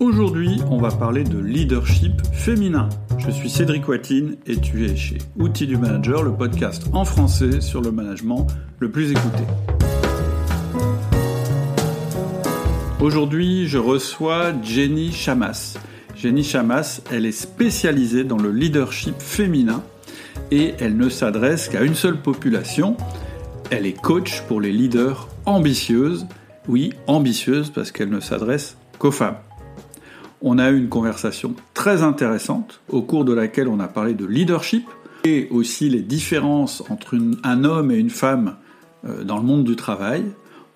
Aujourd'hui, on va parler de leadership féminin. Je suis Cédric Watine et tu es chez Outils du Manager, le podcast en français sur le management le plus écouté. Aujourd'hui, je reçois Jenny Chamas. Jenny Chamas, elle est spécialisée dans le leadership féminin et elle ne s'adresse qu'à une seule population. Elle est coach pour les leaders ambitieuses. Oui, ambitieuses parce qu'elle ne s'adresse qu'aux femmes. On a eu une conversation très intéressante au cours de laquelle on a parlé de leadership et aussi les différences entre un homme et une femme euh, dans le monde du travail.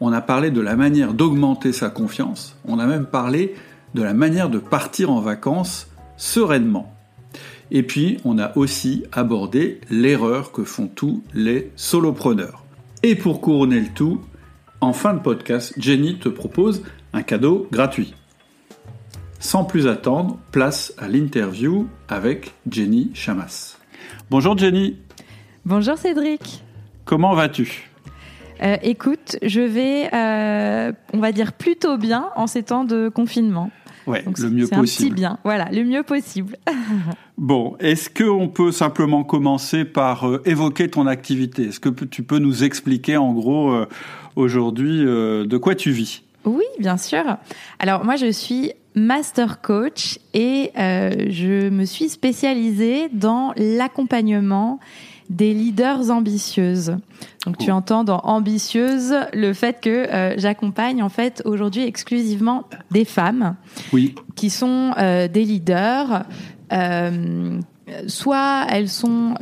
On a parlé de la manière d'augmenter sa confiance. On a même parlé de la manière de partir en vacances sereinement. Et puis, on a aussi abordé l'erreur que font tous les solopreneurs. Et pour couronner le tout, en fin de podcast, Jenny te propose un cadeau gratuit. Sans plus attendre, place à l'interview avec Jenny Chamas. Bonjour Jenny. Bonjour Cédric. Comment vas-tu? Euh, Écoute, je vais, euh, on va dire plutôt bien en ces temps de confinement. Ouais, le mieux possible. Un petit bien, voilà, le mieux possible. bon, est-ce qu'on peut simplement commencer par euh, évoquer ton activité? Est-ce que tu peux nous expliquer en gros aujourd'hui de quoi tu vis? Oui, bien sûr. Alors moi, je suis master coach et euh, je me suis spécialisée dans l'accompagnement des leaders ambitieuses. Donc tu entends dans ambitieuse le fait que euh, j'accompagne en fait aujourd'hui exclusivement des femmes oui. qui sont euh, des leaders. soit elles sont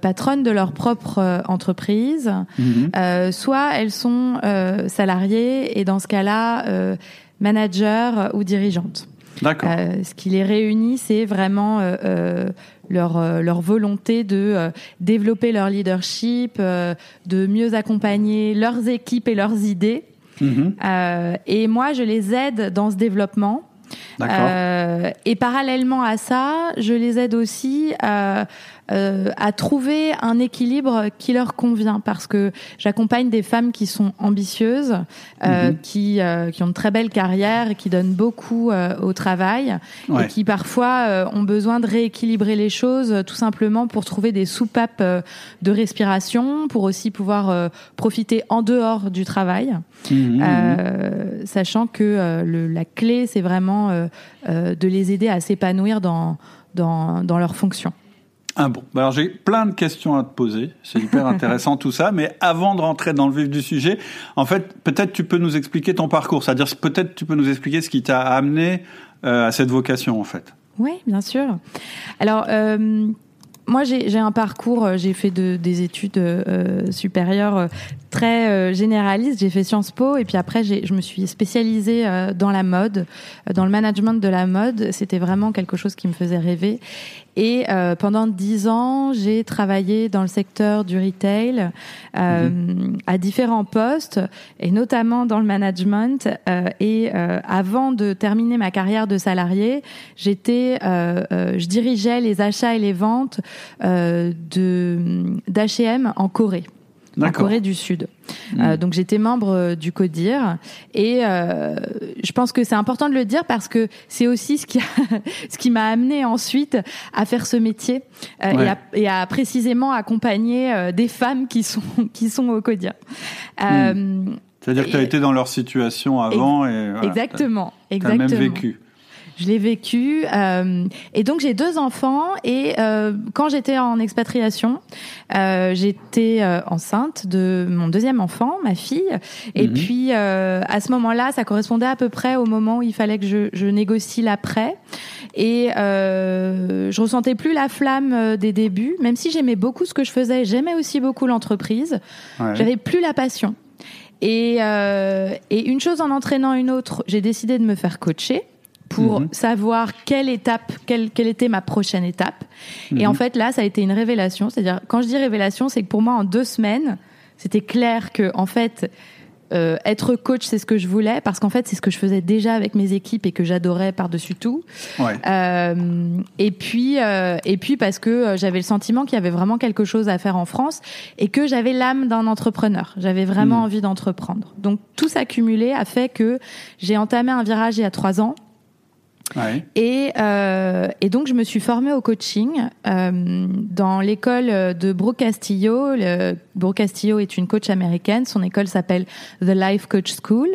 patronnes de leur propre entreprise, mhm. soit elles sont salariées et dans ce cas-là manager ou dirigeante. D'accord. Euh, ce qui les réunit, c'est vraiment euh, euh, leur, leur volonté de développer leur leadership, de mieux accompagner leurs équipes et leurs idées. Mhm. et moi, je les aide dans ce développement. Euh, et parallèlement à ça, je les aide aussi euh, à trouver un équilibre qui leur convient parce que j'accompagne des femmes qui sont ambitieuses, euh, mhm. qui, euh, qui ont de très belles carrières et qui donnent beaucoup euh, au travail et qui parfois euh, ont besoin de rééquilibrer les choses tout simplement pour trouver des soupapes de respiration, pour aussi pouvoir profiter en dehors du travail, mhm. sachant que le, la clé c'est vraiment de les aider à s'épanouir dans, dans, dans leurs fonctions. Ah bon, bah alors j'ai plein de questions à te poser, c'est hyper intéressant tout ça, mais avant de rentrer dans le vif du sujet, en fait, peut-être tu peux nous expliquer ton parcours, c'est-à-dire peut-être tu peux nous expliquer ce qui t'a amené euh, à cette vocation en fait. Oui, bien sûr. Alors, euh, moi, j'ai un parcours, euh, j'ai fait de, des études euh, supérieures très généralistes. J'ai fait Sciences Po et puis après, je me suis spécialisée dans la mode, dans le management de la mode. C'était vraiment quelque chose qui me faisait rêver. Et pendant dix ans, j'ai travaillé dans le secteur du retail mhm. à différents postes et notamment dans le management. et avant de terminer ma carrière de salarié, j'étais, je dirigeais les achats et les ventes euh, de d'H&M en Corée en Corée du Sud. Hmm. Euh, donc j'étais membre euh, du CODIR et euh, je pense que c'est important de le dire parce que c'est aussi ce qui a, ce qui m'a amené ensuite à faire ce métier euh, et, à, et, à, précisément accompagner des femmes qui sont qui sont au CODIR. Hmm. C'est-à-dire que tu as été dans leur situation avant et voilà, exactement, exactement. As même vécu. Je l'ai vécu. Euh, et donc j'ai deux enfants. Et euh, quand j'étais en expatriation, euh, j'étais euh, enceinte de mon deuxième enfant, ma fille. Et mhm. puis euh, à ce moment-là, ça correspondait à peu près au moment où il fallait que je, je négocie l'après. Et euh, je ressentais plus la flamme des débuts, même si j'aimais beaucoup ce que je faisais. J'aimais aussi beaucoup l'entreprise. Ouais. J'avais plus la passion. Et, euh, et une chose en entraînant une autre, j'ai décidé de me faire coacher pour mhm. savoir quelle étape, quelle, quelle était ma prochaine étape. Et en mhm. fait, là, ça a été une révélation. C'est-à-dire, quand je dis révélation, c'est que pour moi, en deux semaines, c'était clair que, en fait, euh, être coach, c'est ce que je voulais parce qu'en fait, c'est ce que je faisais déjà avec mes équipes et que j'adorais par-dessus tout. Ouais. Euh, et puis, euh, et puis parce que euh, j'avais le sentiment qu'il y avait vraiment quelque chose à faire en France et que j'avais l'âme d'un entrepreneur. J'avais vraiment mmh. envie d'entreprendre. Donc tout s'accumulé a fait que j'ai entamé un virage il y a trois ans Et, euh, et, donc, je me suis formée au coaching euh, dans l'école de Brooke Castillo. Le, Brooke Castillo est une coach américaine. Son école s'appelle The Life Coach School.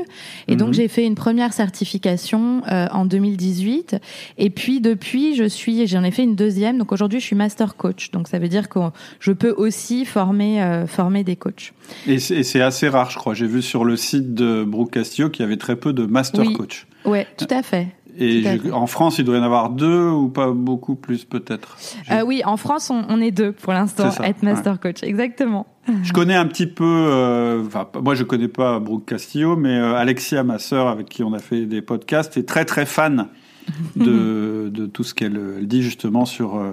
Et donc, mhm. j'ai fait une première certification euh, en 2018. Et puis, depuis, je suis, j'en ai fait une deuxième. Donc, aujourd'hui, je suis master coach. Donc, ça veut dire que je peux aussi former, former des coachs. Et c'est assez rare, je crois. J'ai vu sur le site de Brooke Castillo qu'il y avait très peu de master coach. Oui, tout à fait. Et en France, il doit y en avoir deux ou pas beaucoup plus peut-être. Euh, oui, en France, on, est deux pour l'instant, être master coach, exactement. Je connais un petit peu, euh, moi je connais pas Brooke Castillo, mais euh, Alexia, ma sœur, avec qui on a fait des podcasts, est très très fan de, de tout ce qu'elle dit justement sur, euh,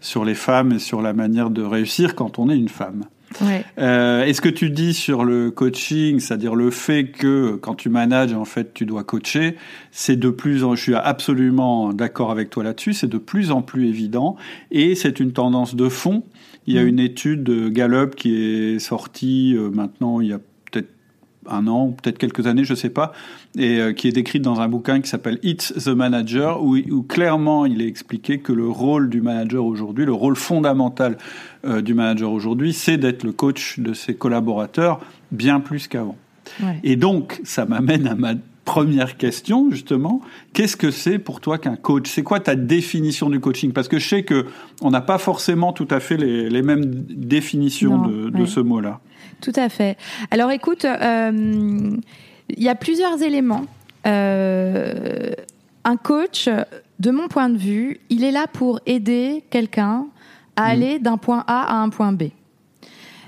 sur les femmes et sur la manière de réussir quand on est une femme. Ouais. Euh, Est-ce que tu dis sur le coaching, c'est-à-dire le fait que quand tu manages, en fait, tu dois coacher, c'est de plus en, je suis absolument d'accord avec toi là-dessus, c'est de plus en plus évident et c'est une tendance de fond. Il y a mm. une étude de Gallup qui est sortie euh, maintenant, il y a un an, peut-être quelques années, je sais pas, et euh, qui est décrite dans un bouquin qui s'appelle It's the Manager, où, où, clairement il est expliqué que le rôle du manager aujourd'hui, le rôle fondamental euh, du manager aujourd'hui, c'est d'être le coach de ses collaborateurs bien plus qu'avant. Ouais. Et donc, ça m'amène à ma première question, justement. Qu'est-ce que c'est pour toi qu'un coach? C'est quoi ta définition du coaching? Parce que je sais que on n'a pas forcément tout à fait les, les mêmes définitions non, de, de ouais. ce mot-là. Tout à fait. Alors écoute, euh, il y a plusieurs éléments. Euh, un coach, de mon point de vue, il est là pour aider quelqu'un à mmh. aller d'un point A à un point B.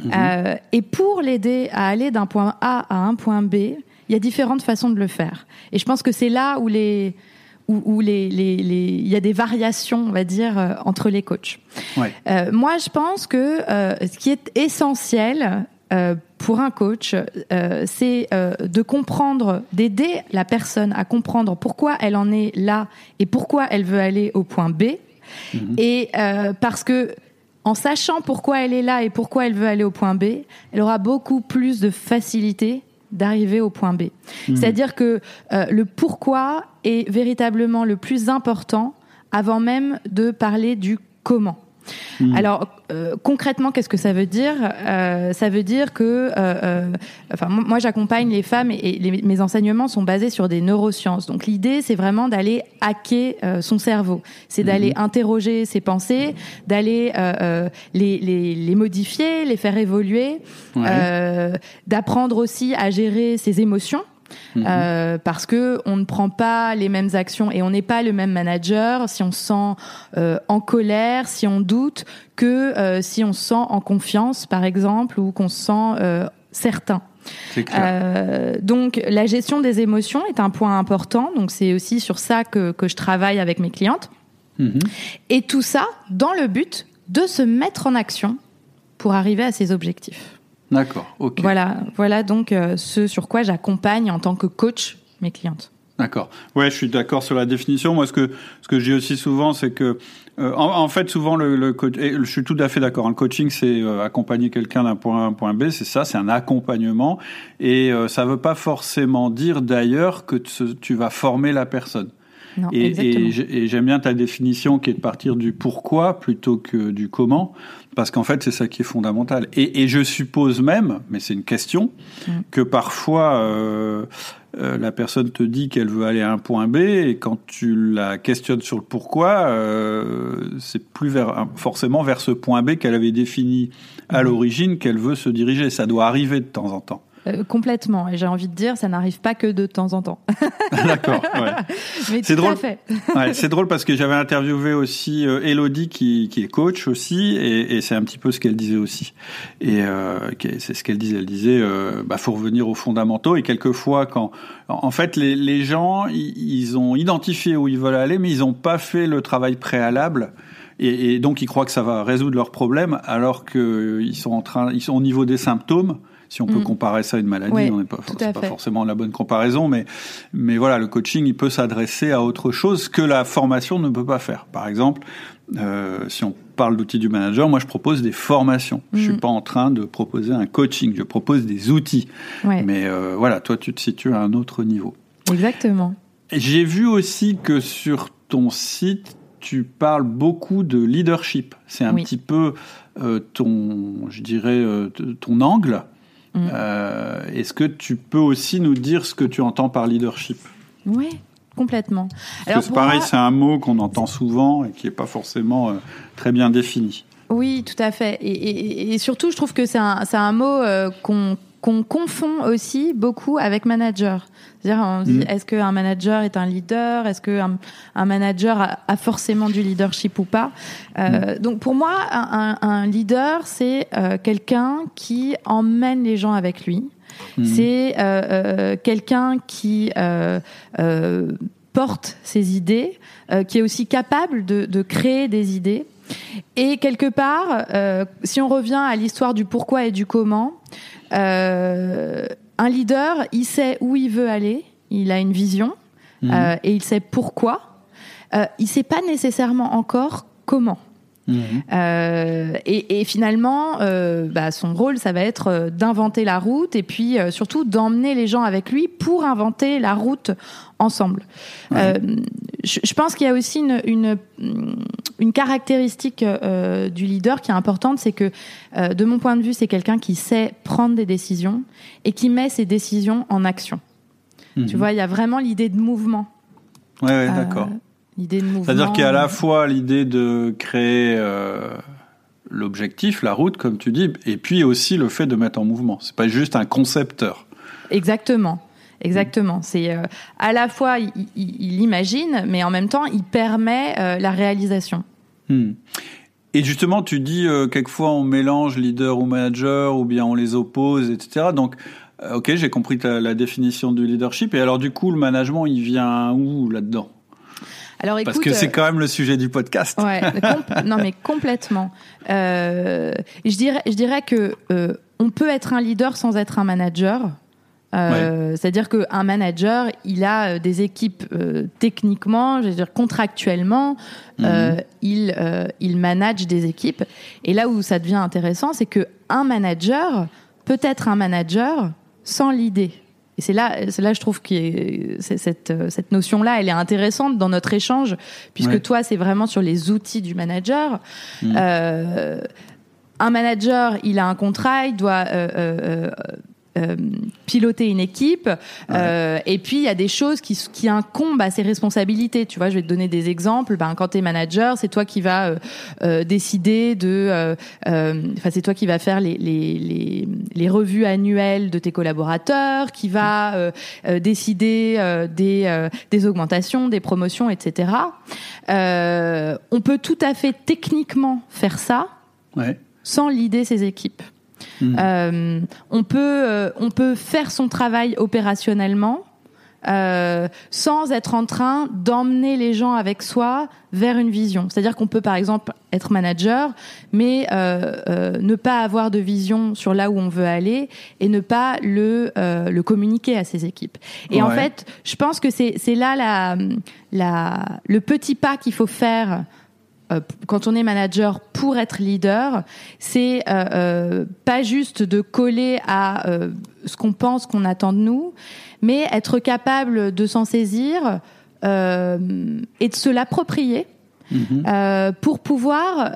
Mmh. Euh, et pour l'aider à aller d'un point A à un point B, il y a différentes façons de le faire. Et je pense que c'est là où les où, où les, les, les, il y a des variations, on va dire, entre les coachs. Ouais. Euh, moi, je pense que euh, ce qui est essentiel, euh, pour un coach, euh, c'est euh, de comprendre, d'aider la personne à comprendre pourquoi elle en est là et pourquoi elle veut aller au point B. Mmh. Et parce que en sachant pourquoi elle est là et pourquoi elle veut aller au point B, elle aura beaucoup plus de facilité d'arriver au point B. Mmh. C'est-à-dire que le pourquoi est véritablement le plus important avant même de parler du comment. Mmh. Alors euh, concrètement, qu'est-ce que ça veut dire? Euh, Ça veut dire que, euh, euh enfin, moi j'accompagne les femmes et, les, mes enseignements sont basés sur des neurosciences. Donc l'idée, c'est vraiment d'aller hacker euh, son cerveau, c'est mmh. d'aller interroger ses pensées, d'aller les, les, les, modifier, les faire évoluer, ouais. d'apprendre aussi à gérer ses émotions. Mmh. Euh, parce que on ne prend pas les mêmes actions et on n'est pas le même manager si on se sent euh, en colère, si on doute, que euh, si on se sent en confiance, par exemple, ou qu'on se sent certain. Euh, donc la gestion des émotions est un point important. Donc c'est aussi sur ça que, que je travaille avec mes clientes. Mmh. Et tout ça dans le but de se mettre en action pour arriver à ses objectifs. D'accord, ok. Voilà, voilà donc euh, ce sur quoi j'accompagne en tant que coach mes clientes. D'accord. Ouais, je suis d'accord sur la définition. Moi, ce que ce que j'ai aussi souvent, c'est que euh, en, en, fait, souvent le, le coach, et je suis tout à fait d'accord. Le coaching, c'est euh, accompagner quelqu'un d'un point A à un point B. C'est ça, c'est un accompagnement, et euh, ça veut pas forcément dire d'ailleurs que tu, tu vas former la personne. Non, et, et j'aime bien ta définition qui est de partir du pourquoi plutôt que du comment, parce qu'en fait c'est ça qui est fondamental. Et, et je suppose même, mais c'est une question, mm. que parfois euh, euh, la personne te dit qu'elle veut aller à un point B et quand tu la questionnes sur le pourquoi, euh, c'est plus vers, forcément vers ce point B qu'elle avait défini à mm. l'origine qu'elle veut se diriger. Ça doit arriver de temps en temps. Euh, complètement. Et j'ai envie de dire, ça n'arrive pas que de temps en temps. D'accord. Ouais. c'est drôle. ouais, c'est drôle parce que j'avais interviewé aussi euh, Elodie qui, qui est coach aussi, et, et c'est un petit peu ce qu'elle disait aussi. Et euh, c'est ce qu'elle disait. Elle disait, euh, bah faut revenir aux fondamentaux. Et quelquefois, quand en fait les, les gens ils ont identifié où ils veulent aller, mais ils n'ont pas fait le travail préalable. Et, et, donc ils croient que ça va résoudre leurs problèmes, alors qu'ils sont en train, ils sont au niveau des symptômes si on peut mmh. comparer ça à une maladie, oui, on n'est pas, pas forcément la bonne comparaison, mais, mais voilà, le coaching, il peut s'adresser à autre chose que la formation ne peut pas faire. Par exemple, euh, si on parle d'outils du manager, moi je propose des formations. Mmh. Je suis pas en train de proposer un coaching, je propose des outils. Ouais. Mais euh, voilà, toi tu te situes à un autre niveau. Exactement. J'ai vu aussi que sur ton site, tu parles beaucoup de leadership. C'est un petit peu euh, ton, je dirais, euh, ton angle. Mm. Euh, est-ce que tu peux aussi nous dire ce que tu entends par leadership? Oui, complètement. Parce que c'est pareil, c'est un mot qu'on entend souvent et qui n'est pas forcément très bien défini. Oui, tout à fait. Et, surtout, je trouve que c'est un, un, mot qu'on qu'on confond aussi beaucoup avec manager. C'est-à-dire, on dit, mm. est-ce qu'un manager est un leader? Est-ce qu'un un manager a, forcément du leadership ou pas? Euh, mm. Donc, pour moi, un, leader, c'est euh, quelqu'un qui emmène les gens avec lui. Mm. C'est euh, quelqu'un qui porte ses idées, qui est aussi capable de, de créer des idées. Et quelque part, si on revient à l'histoire du pourquoi et du comment, euh, un leader, il sait où il veut aller, il a une vision mhm. euh, et il sait pourquoi. Euh, il sait pas nécessairement encore comment. Mhm. Euh, et, et, finalement, euh, bah, son rôle, ça va être euh, d'inventer la route et puis euh, surtout d'emmener les gens avec lui pour inventer la route ensemble. Je, je, pense qu'il y a aussi une, une, une caractéristique du leader qui est importante, c'est que de mon point de vue, c'est quelqu'un qui sait prendre des décisions et qui met ses décisions en action. Mhm. Tu vois, il y a vraiment l'idée de mouvement. Ouais, ouais d'accord. C'est-à-dire qu'il y a à la fois l'idée de créer euh, l'objectif, la route, comme tu dis, et puis aussi le fait de mettre en mouvement. C'est pas juste un concepteur. Exactement. Exactement. C'est euh, à la fois il, il, imagine, mais en même temps il permet euh, la réalisation. Hmm. Et justement, tu dis quelquefois on mélange leader ou manager, ou bien on les oppose, etc. Donc, ok, j'ai compris la définition du leadership. Et alors, du coup, le management, il vient où là-dedans? Alors, Parce que c'est quand même le sujet du podcast. Ouais, non mais complètement. Euh, je dirais, je dirais que euh, on peut être un leader sans être un manager. Euh, C'est-à-dire qu'un manager, il a euh, des équipes euh, techniquement, je veux dire contractuellement, euh, mhm. il, il manage des équipes. Et là où ça devient intéressant, c'est que un manager peut être un manager sans l'idée. Et c'est là, c'est là, je trouve que cette, cette notion-là, elle est intéressante dans notre échange, puisque toi, c'est vraiment sur les outils du manager. Mm. Euh, un manager, il a un contrat, il doit euh, euh, euh, piloter une équipe. Euh, et puis il y a des choses qui, qui incombent à ses responsabilités. Tu vois, je vais te donner des exemples. Ben, quand tu es manager, c'est toi qui vas euh, décider de. Enfin, c'est toi qui va faire les, les, les, les, revues annuelles de tes collaborateurs, qui va décider des, des augmentations, des promotions, etc. on peut tout à fait techniquement faire ça. sans l'idée ses équipes. Mm. Euh, on peut euh, on peut faire son travail opérationnellement euh, sans être en train d'emmener les gens avec soi vers une vision. C'est-à-dire qu'on peut par exemple être manager, mais ne pas avoir de vision sur là où on veut aller et ne pas le, le communiquer à ses équipes. Et en fait, je pense que c'est là la, la, le petit pas qu'il faut faire quand on est manager pour être leader, c'est euh, euh, pas juste de coller à ce qu'on pense qu'on attend de nous, mais être capable de s'en saisir et de se l'approprier mm-hmm. pour pouvoir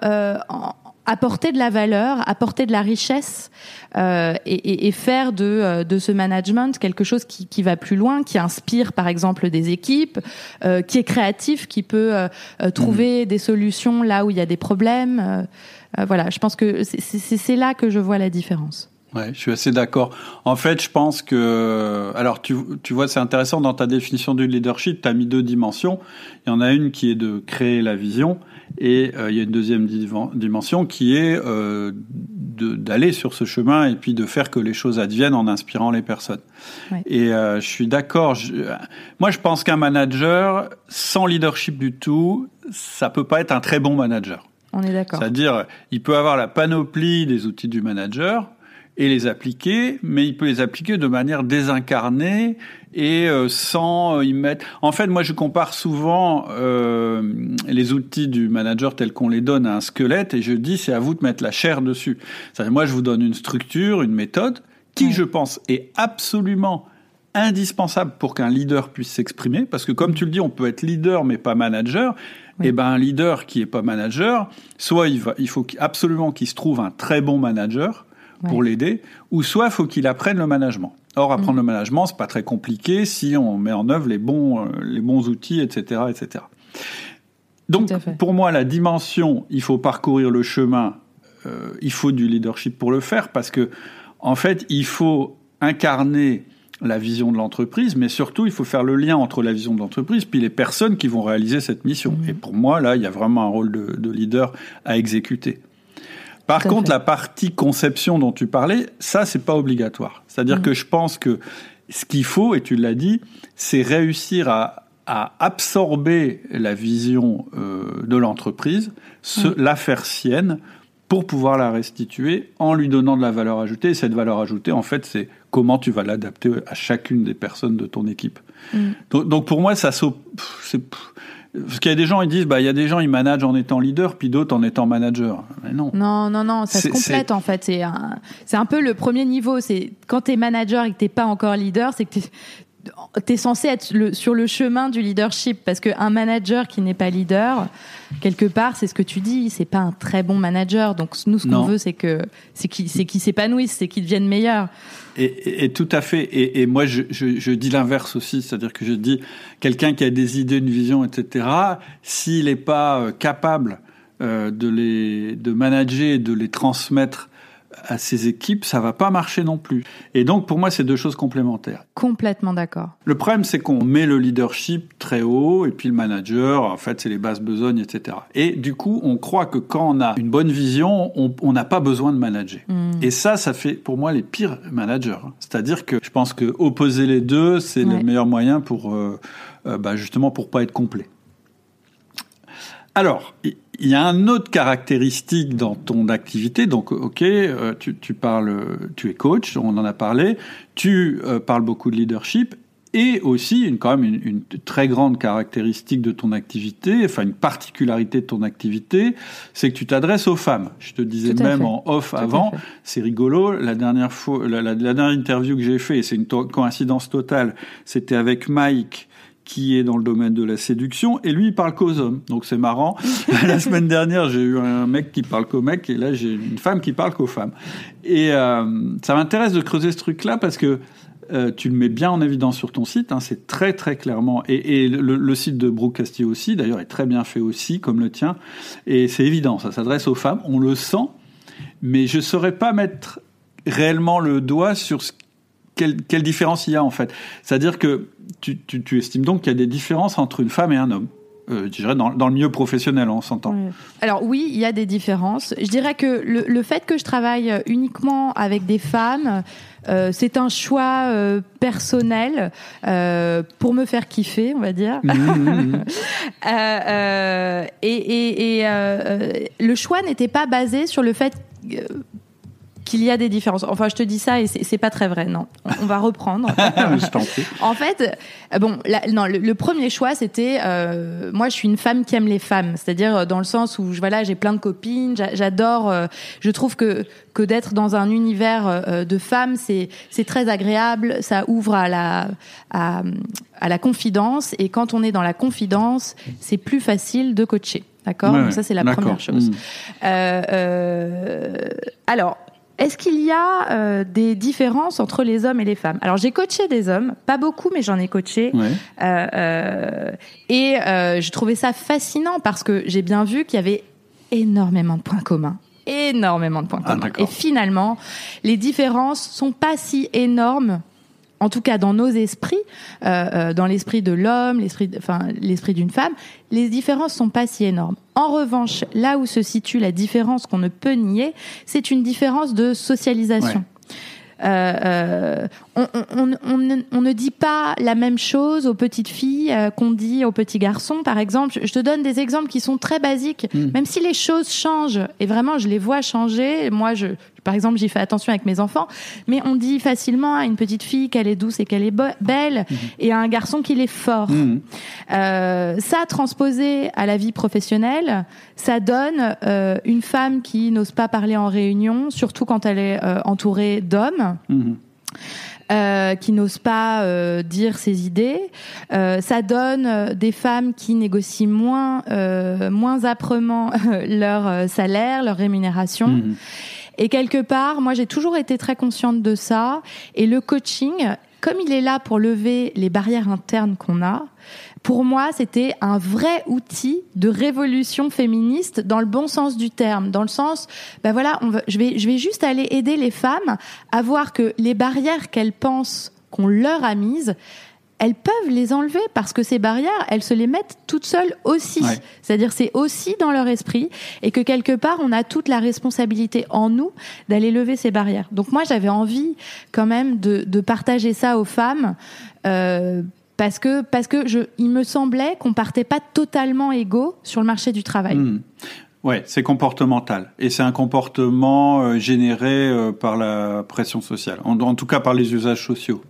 apporter de la valeur, apporter de la richesse euh, et, et, faire de, euh, de ce management quelque chose qui, qui, va plus loin, qui inspire par exemple des équipes, euh, qui est créatif, qui peut euh, euh, trouver mmh. des solutions là où il y a des problèmes. voilà, je pense que c'est là que je vois la différence. Ouais, je suis assez d'accord. En fait, je pense que, alors tu, tu vois, c'est intéressant dans ta définition du leadership, tu as mis deux dimensions. Il y en a une qui est de créer la vision et euh, il y a une deuxième dimension qui est euh, d'aller sur ce chemin et puis de faire que les choses adviennent en inspirant les personnes. Et euh, je suis d'accord. Moi, je pense qu'un manager sans leadership du tout, ça peut pas être un très bon manager. On est d'accord. C'est-à-dire, il peut avoir la panoplie des outils du manager, et les appliquer, mais il peut les appliquer de manière désincarnée et euh, sans y mettre. En fait, moi, je compare souvent euh, les outils du manager tels qu'on les donne à un squelette, et je dis c'est à vous de mettre la chair dessus. moi, je vous donne une structure, une méthode qui, je pense, est absolument indispensable pour qu'un leader puisse s'exprimer, parce que comme tu le dis, on peut être leader mais pas manager. Et eh ben un leader qui est pas manager, soit il, va, il faut absolument qu'il se trouve un très bon manager pour l'aider, ou soit il faut qu'il apprenne le management. Or, apprendre mm. le management, c'est pas très compliqué si on met en œuvre les bons, euh, les bons outils, etc., etc. Donc, pour moi, la dimension, il faut parcourir le chemin, euh, il faut du leadership pour le faire, parce que, en fait, il faut incarner la vision de l'entreprise, mais surtout, il faut faire le lien entre la vision de l'entreprise puis les personnes qui vont réaliser cette mission. Mm. Et pour moi, là, il y a vraiment un rôle de, de leader à exécuter. Par contre, la partie conception dont tu parlais, ça, c'est pas obligatoire. C'est-à-dire mm. que je pense que ce qu'il faut, et tu l'as dit, c'est réussir à, absorber la vision euh, de l'entreprise, mm. la faire sienne, pour pouvoir la restituer en lui donnant de la valeur ajoutée. Et cette valeur ajoutée, en fait, c'est comment tu vas l'adapter à chacune des personnes de ton équipe. Mm. Donc, pour moi, ça, c'est parce qu'il y a des gens, ils disent, bah, il y a des gens, ils managent en étant leader, puis d'autres en étant manager. Mais non. Non, non, non, ça se complète, en fait. C'est un, c'est un peu le premier niveau. C'est quand t'es manager et que t'es pas encore leader, c'est que tu es censé être le, sur le chemin du leadership parce qu'un manager qui n'est pas leader, quelque part, c'est ce que tu dis, c'est pas un très bon manager. Donc nous, ce qu'on veut, c'est que c'est qu'il qu'il s'épanouisse, c'est qu'il devienne meilleur. Et, et, tout à fait. Et, et moi, je, je, je dis l'inverse aussi, c'est-à-dire que je dis quelqu'un qui a des idées, une vision, etc. S'il n'est pas euh, capable euh, de les de manager, de les transmettre à ses équipes, ça va pas marcher non plus. Et donc, pour moi, c'est deux choses complémentaires. Complètement d'accord. Le problème, c'est qu'on met le leadership très haut, et puis le manager, en fait, c'est les bases besognes, etc. Et du coup, on croit que quand on a une bonne vision, on n'a pas besoin de manager. Hmm. Et ça, ça fait, pour moi, les pires managers. C'est-à-dire que je pense que opposer les deux, c'est le meilleur moyen pour, euh, euh, bah, justement, pour pas être complet. Alors, il y a un autre caractéristique dans ton activité. Donc, ok, euh, tu, tu, parles, tu es coach, on en a parlé. Tu euh, parles beaucoup de leadership. Et aussi, une, quand même, une, une, très grande caractéristique de ton activité, enfin une particularité de ton activité, c'est que tu t'adresses aux femmes. Je te disais même en off avant, c'est rigolo. La dernière fois, la, la, la dernière interview que j'ai fait, et c'est une coïncidence totale, c'était avec Mike qui est dans le domaine de la séduction, et lui, il parle qu'aux hommes. Donc c'est marrant. la semaine dernière, j'ai eu un mec qui parle qu'aux mecs, et là, j'ai une femme qui parle qu'aux femmes. Et euh, ça m'intéresse de creuser ce truc-là parce que euh, tu le mets bien en évidence sur ton site, hein, c'est très très clairement, et, et le, le, site de Brooke Castillo aussi, d'ailleurs, est très bien fait aussi, comme le tien, et c'est évident, ça s'adresse aux femmes, on le sent, mais je saurais pas mettre réellement le doigt sur ce quelle, quelle, différence il y a en fait. C'est-à-dire que tu, tu, tu, estimes donc qu'il y a des différences entre une femme et un homme euh, je dirais dans, dans, le milieu professionnel, on s'entend. Alors oui, il y a des différences. Je dirais que le, le fait que je travaille uniquement avec des femmes, euh, c'est un choix euh, personnel euh, pour me faire kiffer, on va dire. Mmh, mmh, mmh. Et, et, et le choix n'était pas basé sur le fait qu'il y a des différences. Enfin, je te dis ça et c'est pas très vrai, non. On, va reprendre. en fait, euh, bon, non, le, premier choix, c'était, euh, moi, je suis une femme qui aime les femmes, c'est-à-dire euh, dans le sens où, voilà, j'ai plein de copines, j'adore, je trouve que que d'être dans un univers de femmes, c'est c'est très agréable, ça ouvre à la à, à la confidence et quand on est dans la confidence, c'est plus facile de coacher. D'accord? Donc ça c'est la première chose. Mmh. Euh, euh, alors est-ce qu'il y a euh, des différences entre les hommes et les femmes? Alors j'ai coaché des hommes, pas beaucoup, mais j'en ai coaché. Euh, euh, et je trouvais ça fascinant parce que j'ai bien vu qu'il y avait énormément de points communs énormément de points ah, communs. et finalement, les différences sont pas si énormes en tout cas dans nos esprits, euh, euh, dans l'esprit de l'homme, l'esprit, enfin l'esprit d'une femme, les différences sont pas si énormes. En revanche, là où se situe la différence qu'on ne peut nier, c'est une différence de socialisation. Euh, euh, on, on, on, on, ne dit pas la même chose aux petites filles qu'on dit aux petits garçons. Par exemple, je te donne des exemples qui sont très basiques, hmm. même si les choses changent. Et vraiment, je les vois changer. Moi, je, par exemple, j'y fais attention avec mes enfants, mais on dit facilement à une petite fille qu'elle est douce et qu'elle est belle, mmh. et à un garçon qu'il est fort. Mmh. Euh, ça, transposé à la vie professionnelle, ça donne euh, une femme qui n'ose pas parler en réunion, surtout quand elle est euh, entourée d'hommes. Mmh. euh, qui n'osent pas euh, dire ses idées. Euh, ça donne des femmes qui négocient moins, moins âprement leur salaire, leur rémunération. Mhm. Et quelque part, moi, j'ai toujours été très consciente de ça. Et le coaching, comme il est là pour lever les barrières internes qu'on a, pour moi, c'était un vrai outil de révolution féministe dans le bon sens du terme, dans le sens, ben voilà, je vais, je vais juste aller aider les femmes à voir que les barrières qu'elles pensent qu'on leur a mises, elles peuvent les enlever parce que ces barrières, elles se les mettent toutes seules aussi. Ouais. C'est-à-dire c'est aussi dans leur esprit et que quelque part on a toute la responsabilité en nous d'aller lever ces barrières. Donc moi j'avais envie quand même de, de partager ça aux femmes. Euh, parce que parce que je, il me semblait qu'on partait pas totalement égaux sur le marché du travail. Mhm. Ouais, c'est comportemental. Et c'est un comportement euh, généré euh, par la pression sociale. En, en tout cas par les usages sociaux.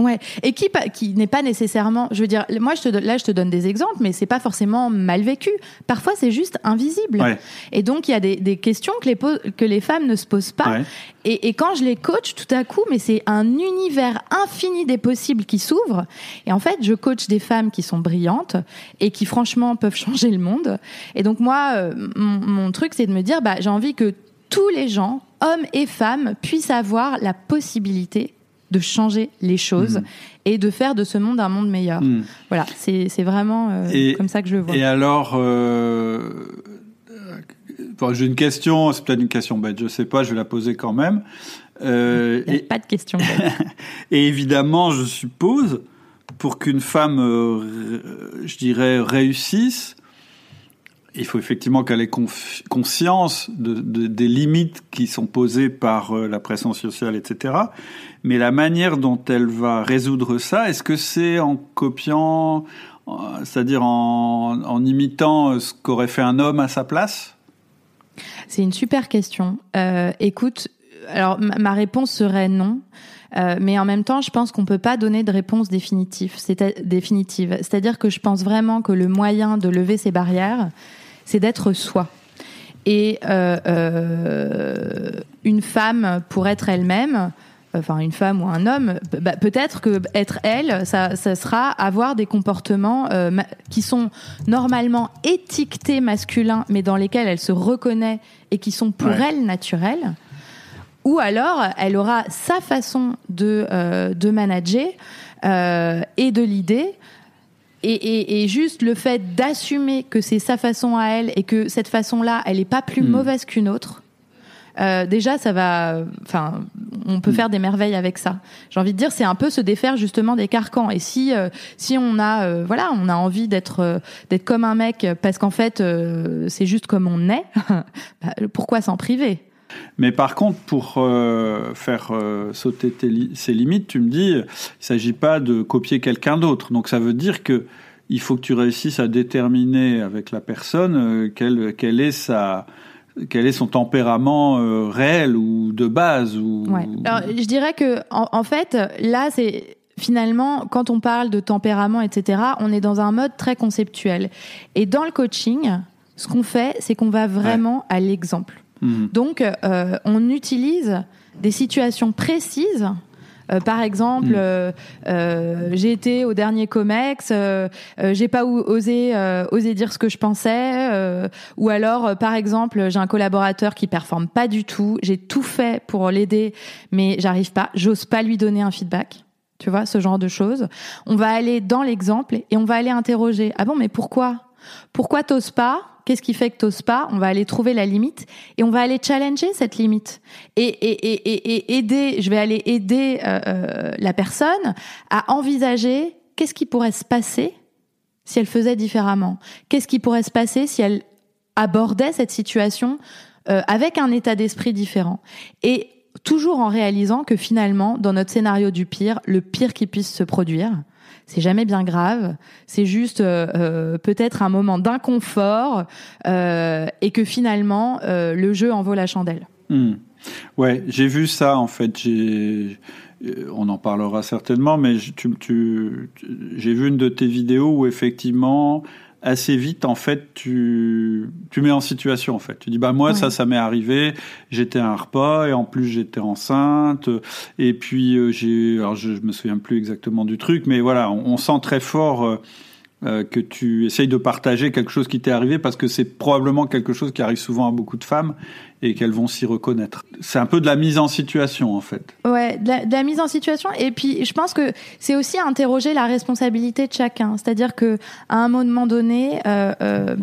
Ouais, et qui n'est pas nécessairement, je veux dire, moi je te là je te donne des exemples, mais c'est pas forcément mal vécu. Parfois c'est juste invisible. Ouais. Et donc il y a des, des questions que les po- que les femmes ne se posent pas. Ouais. Et, et quand je les coach, tout à coup, mais c'est un univers infini des possibles qui s'ouvre. Et en fait, je coach des femmes qui sont brillantes et qui franchement peuvent changer le monde. Et donc moi, euh, mon, mon truc, c'est de me dire, bah, j'ai envie que tous les gens, hommes et femmes, puissent avoir la possibilité de changer les choses Mhm. et de faire de ce monde un monde meilleur. Mhm. Voilà, c'est vraiment euh, Et- comme ça que je le vois. Et alors, euh, bon, j'ai une question, c'est peut-être une question bête, je sais pas, je vais la poser quand même. Euh, Il n'y a et, pas de question. et évidemment, je suppose, pour qu'une femme, je dirais, réussisse, il faut effectivement qu'elle ait conscience de, de- des limites qui sont posées par euh, la pression sociale, etc. Mais la manière dont elle va résoudre ça, est-ce que c'est en copiant, c'est-à-dire en, imitant euh, ce qu'aurait fait un homme à sa place? C'est une super question. Euh, écoute, alors ma, réponse serait non. Mais en même temps, je pense qu'on peut pas donner de réponse définitive. C'est-à-dire que je pense vraiment que le moyen de lever ces barrières, c'est d'être soi. Et euh, euh, une femme, pour être elle-même, enfin une femme ou un homme, bah, peut-être que être elle, ça, ça sera avoir des comportements euh, qui sont normalement étiquetés masculins, mais dans lesquels elle se reconnaît et qui sont pour Ouais. elle naturels. Ou alors, elle aura sa façon de, euh, de manager euh, et de l'idée. Et, et, et juste le fait d'assumer que c'est sa façon à elle et que cette façon-là, elle est pas plus Hmm. mauvaise qu'une autre. euh, déjà, ça va. Enfin, on peut Hmm. faire des merveilles avec ça. J'ai envie de dire, c'est un peu se défaire justement des carcans. Et si, euh, si on a, euh, voilà, on a envie d'être, euh, d'être comme un mec parce qu'en fait, euh, c'est juste comme on est. bah, pourquoi s'en priver? Mais par contre, pour euh, faire euh, sauter li- ces limites, tu me dis, il s'agit pas de copier quelqu'un d'autre. Donc ça veut dire que il faut que tu réussisses à déterminer avec la personne euh, quel, quel est sa quel est son tempérament réel ou de base ou Ouais. Alors, je dirais que en, en fait, là, c'est finalement quand on parle de tempérament, etc. On est dans un mode très conceptuel. Et dans le coaching, ce qu'on fait, c'est qu'on va vraiment à l'exemple. Mhm. Donc, euh, on utilise des situations précises. Euh, par exemple, Mm. euh, j'ai été au dernier Comex, j'ai pas osé dire ce que je pensais, ou alors, par exemple, j'ai un collaborateur qui performe pas du tout, j'ai tout fait pour l'aider, mais j'arrive pas, j'ose pas lui donner un feedback. Tu vois, ce genre de choses. On va aller dans l'exemple et on va aller interroger. Ah bon, mais pourquoi? Pourquoi t'oses pas Qu'est-ce qui fait que t'oses pas? On va aller trouver la limite et on va aller challenger cette limite et, et, et, et, aider. Je vais aller aider euh, euh, la personne à envisager qu'est-ce qui pourrait se passer si elle faisait différemment. Qu'est-ce qui pourrait se passer si elle abordait cette situation euh, avec un état d'esprit différent? Et toujours en réalisant que finalement, dans notre scénario du pire, le pire qui puisse se produire, c'est jamais bien grave, c'est juste euh, euh, peut-être un moment d'inconfort euh, et que finalement le jeu en vaut la chandelle. Hmm. Ouais, j'ai vu ça en fait. On en parlera certainement, mais tu- j'ai vu une de tes vidéos où effectivement, assez vite, en fait, tu, tu mets en situation, en fait. Tu dis, bah, moi, ça, ça m'est arrivé. J'étais à un repas et en plus, j'étais enceinte. Et puis, euh, j'ai, alors, je, je, me souviens plus exactement du truc, mais voilà, on, sent très fort, euh, que tu essayes de partager quelque chose qui t'est arrivé parce que c'est probablement quelque chose qui arrive souvent à beaucoup de femmes et qu'elles vont s'y reconnaître. C'est un peu de la mise en situation en fait. Ouais, de la, mise en situation et puis je pense que c'est aussi interroger la responsabilité de chacun. C'est-à-dire que à un moment donné. Euh, euh,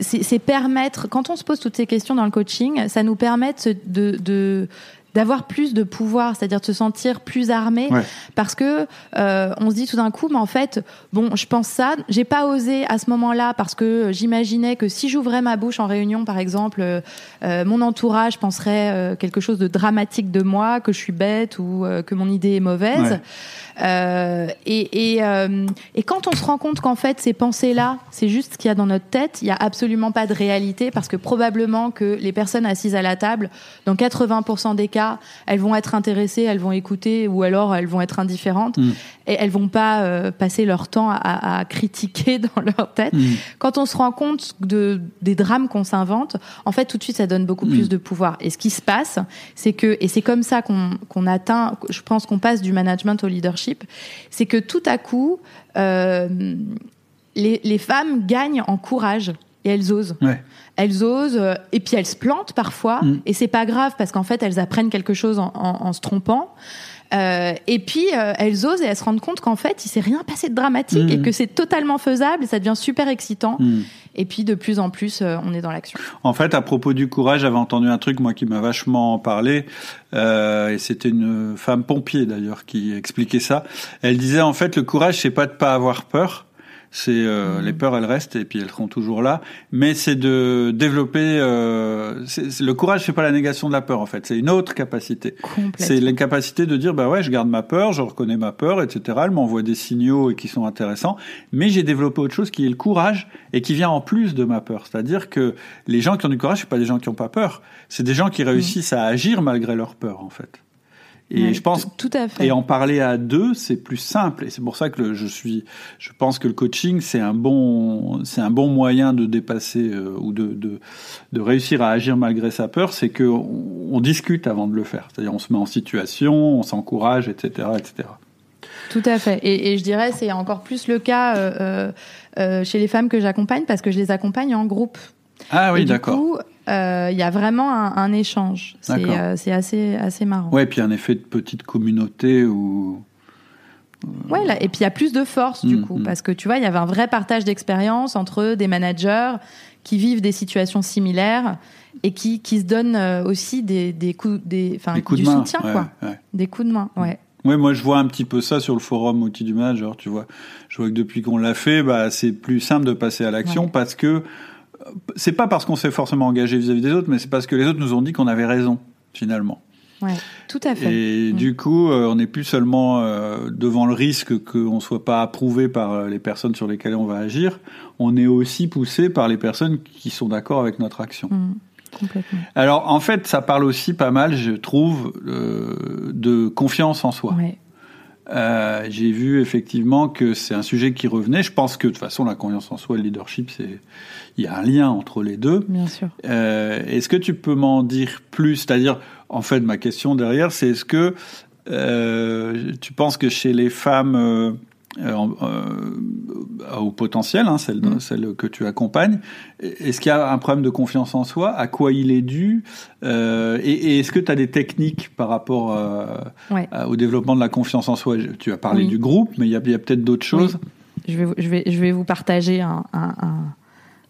c'est permettre, quand on se pose toutes ces questions dans le coaching, ça nous permet de d'avoir plus de pouvoir, c'est-à-dire de se sentir plus armé, parce que euh, on se dit tout d'un coup, mais en fait, bon, je pense ça, j'ai pas osé à ce moment-là parce que j'imaginais que si j'ouvrais ma bouche en réunion, par exemple, euh, euh mon entourage penserait euh, quelque chose de dramatique de moi, que je suis bête ou que mon idée est mauvaise. Et, et, et, quand on se rend compte qu'en fait ces pensées-là, c'est juste ce qu'il y a dans notre tête, il n'y a absolument pas de réalité parce que probablement que les personnes assises à la table, dans 80% des cas, elles vont être intéressées, elles vont écouter ou alors elles vont être indifférentes mm. et elles vont pas euh, passer leur temps à, à, critiquer dans leur tête. Mm. Quand on se rend compte de, des drames qu'on s'invente, en fait tout de suite ça donne beaucoup mm. plus de pouvoir. Et ce qui se passe, c'est que, et c'est comme ça qu'on qu'on atteint, je pense qu'on passe du management au leadership, c'est que tout à coup, euh, les, femmes gagnent en courage et elles osent. Elles osent euh, et puis elles se plantent parfois mm. et c'est pas grave parce qu'en fait elles apprennent quelque chose en, se trompant. Euh, et puis elles osent et elles se rendent compte qu'en fait il s'est rien passé de dramatique et mm. que c'est totalement faisable et ça devient super excitant. Mm. Et puis de plus en plus, euh, on est dans l'action. En fait, à propos du courage, j'avais entendu un truc moi qui m'a vachement parlé, euh, et c'était une femme pompier d'ailleurs qui expliquait ça. Elle disait en fait le courage, c'est pas de pas avoir peur, c'est euh, les peurs, elles restent et puis elles seront toujours là. Mais c'est de développer. Euh, le courage, c'est pas la négation de la peur en fait. C'est une autre capacité. C'est la capacité de dire bah ouais, je garde ma peur, je reconnais ma peur, etc. Elle m'envoie des signaux et qui sont intéressants. Mais j'ai développé autre chose qui est le courage et qui vient en plus de ma peur. C'est-à-dire que les gens qui ont du courage, c'est pas des gens qui ont pas peur. C'est des gens qui réussissent à agir malgré leur peur en fait. Et je pense tout à fait. Et en parler à deux, c'est plus simple. Et c'est pour ça que je suis, je pense que le coaching c'est un bon, c'est un bon moyen de dépasser euh, ou de, de, de réussir à agir malgré sa peur. C'est que on, discute avant de le faire. C'est-à-dire on se met en situation, on s'encourage, etc., etc. Tout à fait. Et, et je dirais c'est encore plus le cas euh, euh chez les femmes que j'accompagne parce que je les accompagne en groupe. Ah oui, d'accord euh, il y a vraiment un, un échange. C'est euh, assez, assez marrant. Ouais, et puis un effet de petite communauté où. Euh, ouais, là, et puis il y a plus de force du mm, coup, mm. parce que tu vois, il y avait un vrai partage d'expérience entre des managers qui vivent des situations similaires et qui, qui se donnent aussi des, des coups, des, enfin, du de soutien, quoi. Des coups de main, ouais. Ouais, moi je vois un petit peu ça sur le forum outils du manager, tu vois. Je vois que depuis qu'on l'a fait, bah, c'est plus simple de passer à l'action parce que c'est pas parce qu'on s'est forcément engagé vis-à-vis des autres, mais c'est parce que les autres nous ont dit qu'on avait raison, finalement. Ouais, tout à fait. Et mm. du coup, euh, on n'est plus seulement euh, devant le risque qu'on ne soit pas approuvé par euh, les personnes sur lesquelles on va agir, on est aussi poussé par les personnes qui sont d'accord avec notre action. Mm, complètement. Alors, en fait, ça parle aussi pas mal, je trouve, de confiance en soi. Ouais. Euh, j'ai vu effectivement que c'est un sujet qui revenait. Je pense que de toute façon, la confiance en soi et le leadership, c'est il y a un lien entre les deux. Bien sûr. Euh, est-ce que tu peux m'en dire plus? C'est-à-dire, en fait, ma question derrière, c'est est-ce que euh, tu penses que chez les femmes euh, euh, euh, au potentiel, hein, celle, mm. celle, que tu accompagnes. Est-ce qu'il y a un problème de confiance en soi? À quoi il est dû? Euh, Et, est-ce que tu as des techniques par rapport au développement de la confiance en soi? Tu as parlé du groupe, mais il y a, peut-être d'autres choses. Je, vais, je, vais, je vais vous partager un, un,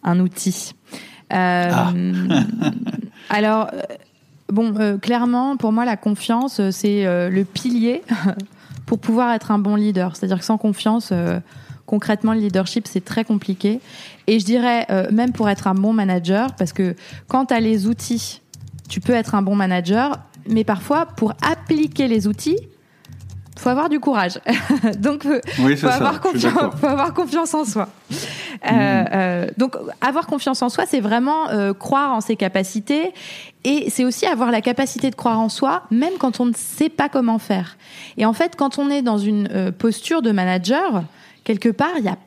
un, outil. Ah. alors, bon, clairement, pour moi, la confiance, c'est le pilier pour pouvoir être un bon leader. C'est-à-dire que sans confiance, euh, concrètement, le leadership, c'est très compliqué. Et je dirais, euh, même pour être un bon manager, parce que quand tu as les outils, tu peux être un bon manager, mais parfois, pour appliquer les outils, faut avoir du courage. donc, euh, oui, faut, avoir confiance, faut avoir confiance en soi. Euh, mm. euh, donc, avoir confiance en soi, c'est vraiment euh, croire en ses capacités et c'est aussi avoir la capacité de croire en soi, même quand on ne sait pas comment faire. Et en fait, quand on est dans une posture de manager, quelque part, il y a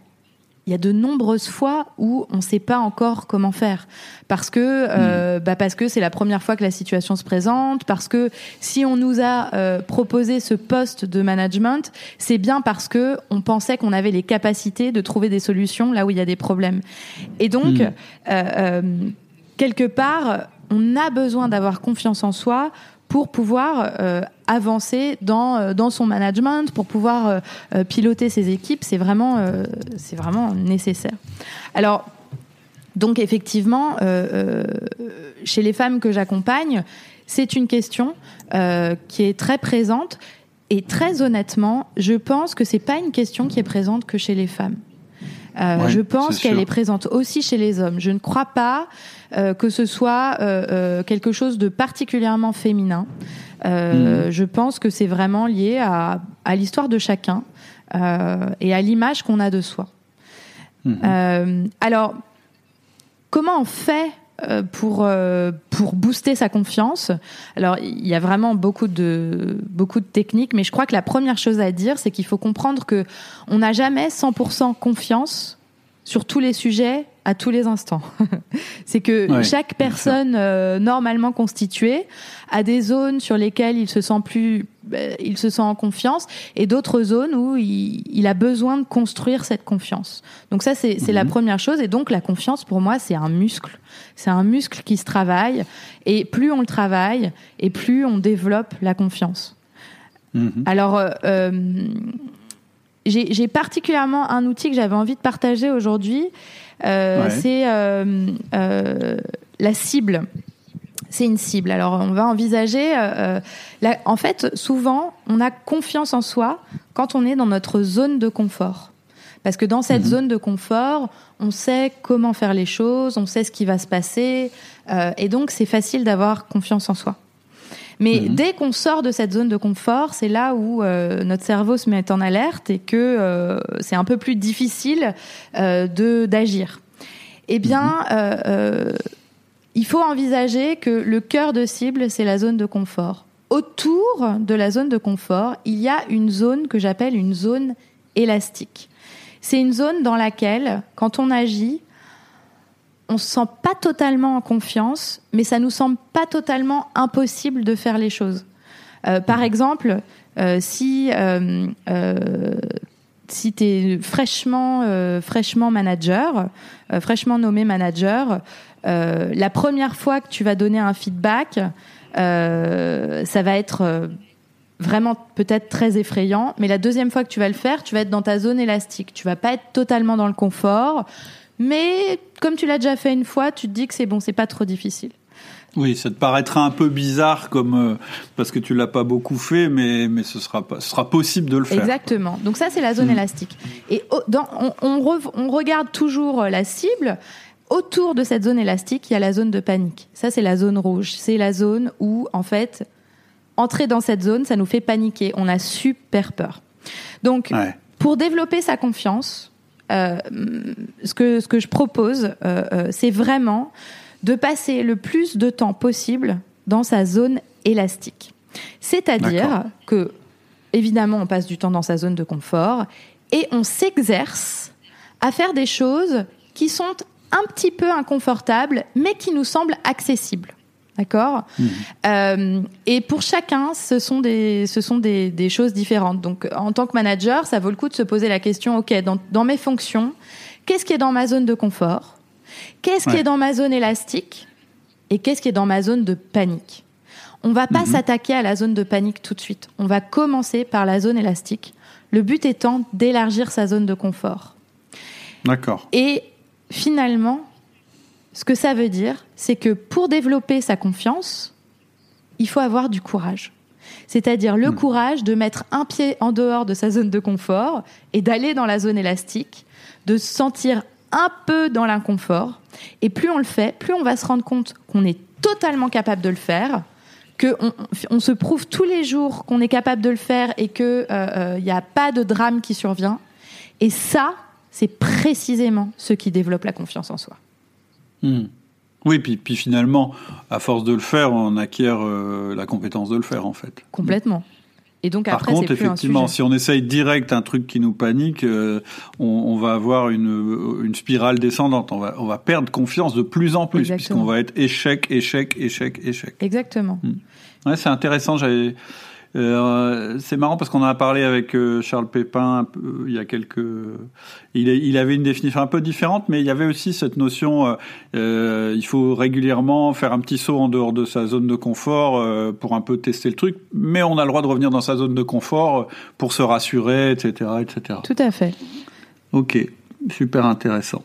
il y a de nombreuses fois où on ne sait pas encore comment faire parce que euh, hmm. bah parce que c'est la première fois que la situation se présente parce que si on nous a euh, proposé ce poste de management c'est bien parce que on pensait qu'on avait les capacités de trouver des solutions là où il y a des problèmes et donc hmm. euh, quelque part on a besoin d'avoir confiance en soi pour pouvoir euh, avancer dans euh, dans son management, pour pouvoir euh, piloter ses équipes, c'est vraiment c'est vraiment nécessaire. Alors donc effectivement, chez les femmes que j'accompagne, c'est une question qui est très présente et très honnêtement, je pense que c'est pas une question qui est présente que chez les femmes. Je pense qu'elle est présente aussi chez les hommes. Je ne crois pas euh, que ce soit euh, euh, quelque chose de particulièrement féminin. Mhm. Je pense que c'est vraiment lié à, à l'histoire de chacun et à l'image qu'on a de soi. Mhm. alors, comment on fait pour pour booster sa confiance. Alors il y a vraiment beaucoup de beaucoup de techniques, mais je crois que la première chose à dire, c'est qu'il faut comprendre que on n'a jamais 100% confiance sur tous les sujets à tous les instants. c'est que chaque personne euh, normalement constituée a des zones sur lesquelles il se sent plus, euh, il se sent en confiance, et d'autres zones où il, a besoin de construire cette confiance. Donc ça, c'est la mhm. première chose. Et donc la confiance, pour moi, c'est un muscle. C'est un muscle qui se travaille, et plus on le travaille, et plus on développe la confiance. Mhm. Alors, euh, j'ai particulièrement un outil que j'avais envie de partager aujourd'hui. Euh, c'est euh, euh, la cible. C'est une cible. Alors, on va envisager. en fait, souvent, on a confiance en soi quand on est dans notre zone de confort. Parce que dans cette mhm. zone de confort, on sait comment faire les choses, on sait ce qui va se passer, et donc c'est facile d'avoir confiance en soi. Mais mhm. dès qu'on sort de cette zone de confort, c'est là où euh, notre cerveau se met en alerte et que euh, c'est un peu plus difficile euh, de d'agir. Eh bien, mhm. Il faut envisager que le cœur de cible, c'est la zone de confort. Autour de la zone de confort, il y a une zone que j'appelle une zone élastique. C'est une zone dans laquelle, quand on agit, on se sent pas totalement en confiance, mais ça nous semble pas totalement impossible de faire les choses. Euh, par exemple, euh, si euh, si tu es fraîchement fraîchement manager, fraîchement nommé manager, la première fois que tu vas donner un feedback, ça va être vraiment peut-être très effrayant, mais la deuxième fois que tu vas le faire, tu vas être dans ta zone élastique. Tu vas pas être totalement dans le confort. Mais comme tu l'as déjà fait une fois, tu te dis que c'est bon, c'est pas trop difficile. Oui, ça te paraîtra un peu bizarre comme euh, parce que tu l'as pas beaucoup fait, mais mais ce sera pas, ce sera possible de le faire. Exactement. Donc ça c'est la zone mm. élastique. Et dans, on, on, regarde toujours euh, la cible. Autour de cette zone élastique, il y a la zone de panique. Ça c'est la zone rouge. C'est la zone où en fait entrer dans cette zone, ça nous fait paniquer. On a super peur. Donc pour développer sa confiance, euh, ce, que, ce que je propose, euh, c'est vraiment de passer le plus de temps possible dans sa zone élastique. C'est-à-dire que, évidemment, on passe du temps dans sa zone de confort et on s'exerce à faire des choses qui sont un petit peu inconfortables, mais qui nous semblent accessibles. D'accord mmh. euh, Et pour chacun, ce sont, des, ce sont des, des, choses différentes. Donc, en tant que manager, ça vaut le coup de se poser la question, OK, dans, dans mes fonctions, qu'est-ce qui est dans ma zone de confort? Qu'est-ce qui est dans ma zone élastique Et qu'est-ce qui est dans ma zone de panique? On va pas mmh. s'attaquer à la zone de panique tout de suite. On va commencer par la zone élastique. Le but étant d'élargir sa zone de confort. D'accord. Et finalement, ce que ça veut dire, c'est que pour développer sa confiance, il faut avoir du courage. C'est-à-dire le hmm. courage de mettre un pied en dehors de sa zone de confort et d'aller dans la zone élastique, de se sentir un peu dans l'inconfort. Et plus on le fait, plus on va se rendre compte qu'on est totalement capable de le faire, qu'on on se prouve tous les jours qu'on est capable de le faire et qu'il n'y euh, euh, a pas de drame qui survient. Et ça, c'est précisément ce qui développe la confiance en soi. Hmm. Oui, puis, puis finalement, à force de le faire, on acquiert euh, la compétence de le faire, en fait. Complètement. Et donc Par après, contre, plus un effectivement, si on essaye direct un truc qui nous panique, euh, on, on va avoir une, une spirale descendante. On va, on va perdre confiance de plus en plus, puisqu'on va être échec, échec, échec, échec. Exactement. Ouais, c'est intéressant. J'avais, euh, c'est marrant parce qu'on en a parlé avec euh, Charles Pépin peu, euh, il y a quelques. Il, avait une définition un peu différente, mais il y avait aussi cette notion. euh, il faut régulièrement faire un petit saut en dehors de sa zone de confort pour un peu tester le truc, mais on a le droit de revenir dans sa zone de confort pour se rassurer, etc., etc. Tout à fait. Ok, super intéressant.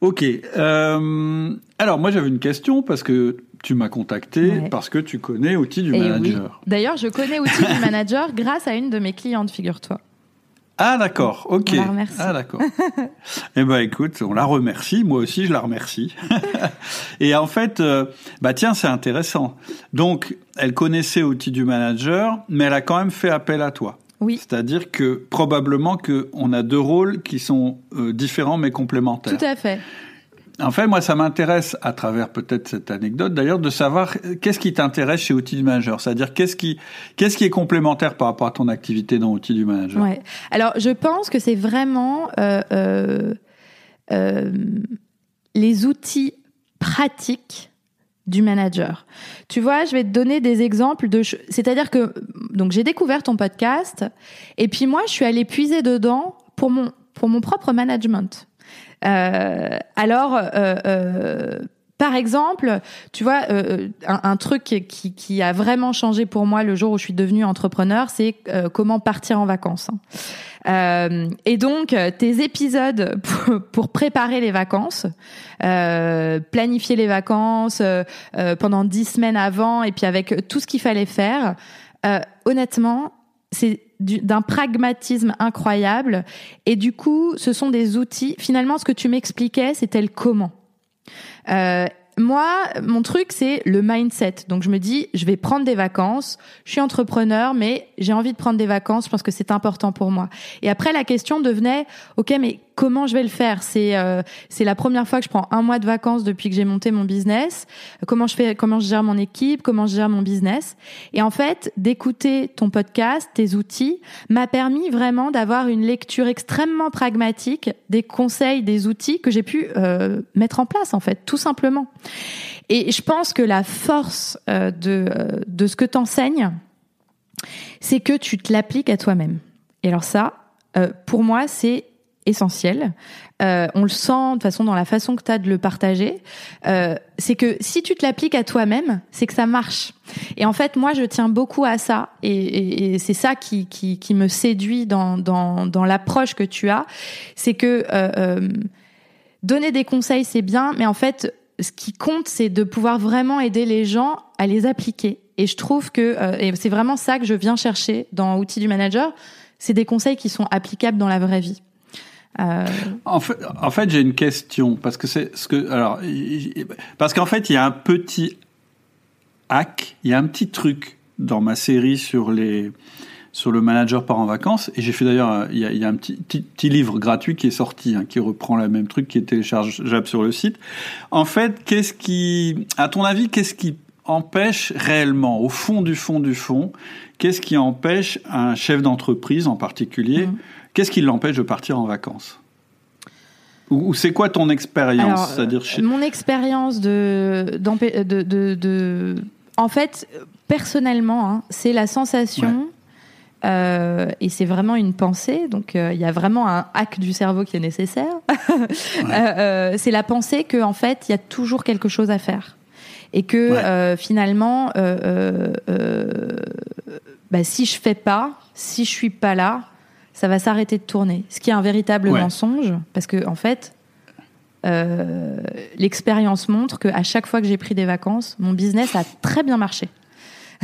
Ok. alors moi j'avais une question parce que tu m'as contacté Ouais. parce que tu connais Outils du Et Manager. oui. D'ailleurs, je connais Outils du Manager grâce à une de mes clientes, figure-toi. Ah d'accord, ok. On la remercie. Ah d'accord. eh ben écoute, on la remercie, moi aussi je la remercie. Et en fait, euh, bah tiens, c'est intéressant. Donc, elle connaissait Outils du Manager, mais elle a quand même fait appel à toi. Oui, C'est-à-dire que probablement que on a deux rôles qui sont euh, différents mais complémentaires. tout à fait. En fait, moi, ça m'intéresse, à travers peut-être cette anecdote d'ailleurs, de savoir qu'est-ce qui t'intéresse chez Outils du Manager. C'est-à-dire qu'est-ce qui, qu'est-ce qui est complémentaire par rapport à ton activité dans Outils du Manager? Ouais. Alors, je pense que c'est vraiment euh, euh, euh, les outils pratiques du manager. Tu vois, je vais te donner des exemples de, c'est-à-dire que j'ai découvert ton podcast et puis moi je suis allée puiser dedans pour mon pour mon propre management. Euh, alors, euh, euh, par exemple, tu vois, euh, un, truc qui, qui, a vraiment changé pour moi le jour où je suis devenue entrepreneur, c'est euh, comment partir en vacances. hein. Euh, et donc, tes épisodes pour, pour préparer les vacances, planifier les vacances pendant dix semaines avant, et puis avec tout ce qu'il fallait faire, honnêtement, c'est d'un pragmatisme incroyable. Et du coup, ce sont des outils. Finalement, ce que tu m'expliquais, c'était le comment. Euh, moi, mon truc, c'est le mindset. Donc, je me dis, je vais prendre des vacances. Je suis entrepreneur, mais j'ai envie de prendre des vacances. Je pense que c'est important pour moi. Et après, la question devenait, ok, mais comment je vais le faire? C'est euh, c'est la première fois que je prends un mois de vacances depuis que j'ai monté mon business. Comment je fais Comment je gère mon équipe? Comment je gère mon business? Et en fait, d'écouter ton podcast, tes outils, m'a permis vraiment d'avoir une lecture extrêmement pragmatique des conseils, des outils que j'ai pu euh, mettre en place, en fait, tout simplement. Et je pense que la force euh, de, euh, de ce que t'enseignes, c'est que tu te l'appliques à toi-même. Et alors ça, euh, pour moi, c'est essentiel. On le sent de toute façon dans la façon que tu as de le partager. C'est que si tu te l'appliques à toi-même, c'est que ça marche. Et en fait, moi, je tiens beaucoup à ça. Et, c'est ça qui, qui, me séduit dans, dans, l'approche que tu as. C'est que donner des conseils, c'est bien, mais en fait, ce qui compte, c'est de pouvoir vraiment aider les gens à les appliquer. Et je trouve que euh, et c'est vraiment ça que je viens chercher dans Outils du Manager. C'est des conseils qui sont applicables dans la vraie vie. Euh, En fait, en fait j'ai une question parce que c'est ce que alors parce qu'en fait il y a un petit hack, il y a un petit truc dans ma série sur les sur le manager part en vacances et j'ai fait d'ailleurs un- il y a, il y a un petit, petit, petit livre gratuit qui est sorti hein, qui reprend le même truc qui est téléchargeable sur le site. En fait, qu'est-ce qui à ton avis qu'est-ce qui empêche réellement au fond du fond du fond qu'est-ce qui empêche un chef d'entreprise en particulier Mhm. qu'est-ce qui l'empêche de partir en vacances? Ou, c'est quoi ton expérience C'est-à-dire chez- Mon expérience de, d'empê- de, de, de- En fait, personnellement, hein, c'est la sensation, euh, et c'est vraiment une pensée, donc euh, il y a vraiment un hack du cerveau qui est nécessaire. Euh, c'est la pensée qu'en en fait, il y a toujours quelque chose à faire. Et que Ouais. finalement, bah, si je fais pas, si je suis pas là, ça va s'arrêter de tourner. Ce qui est un véritable Ouais. mensonge, parce que en fait, euh, l'expérience montre qu'à chaque fois que j'ai pris des vacances, mon business a très bien marché.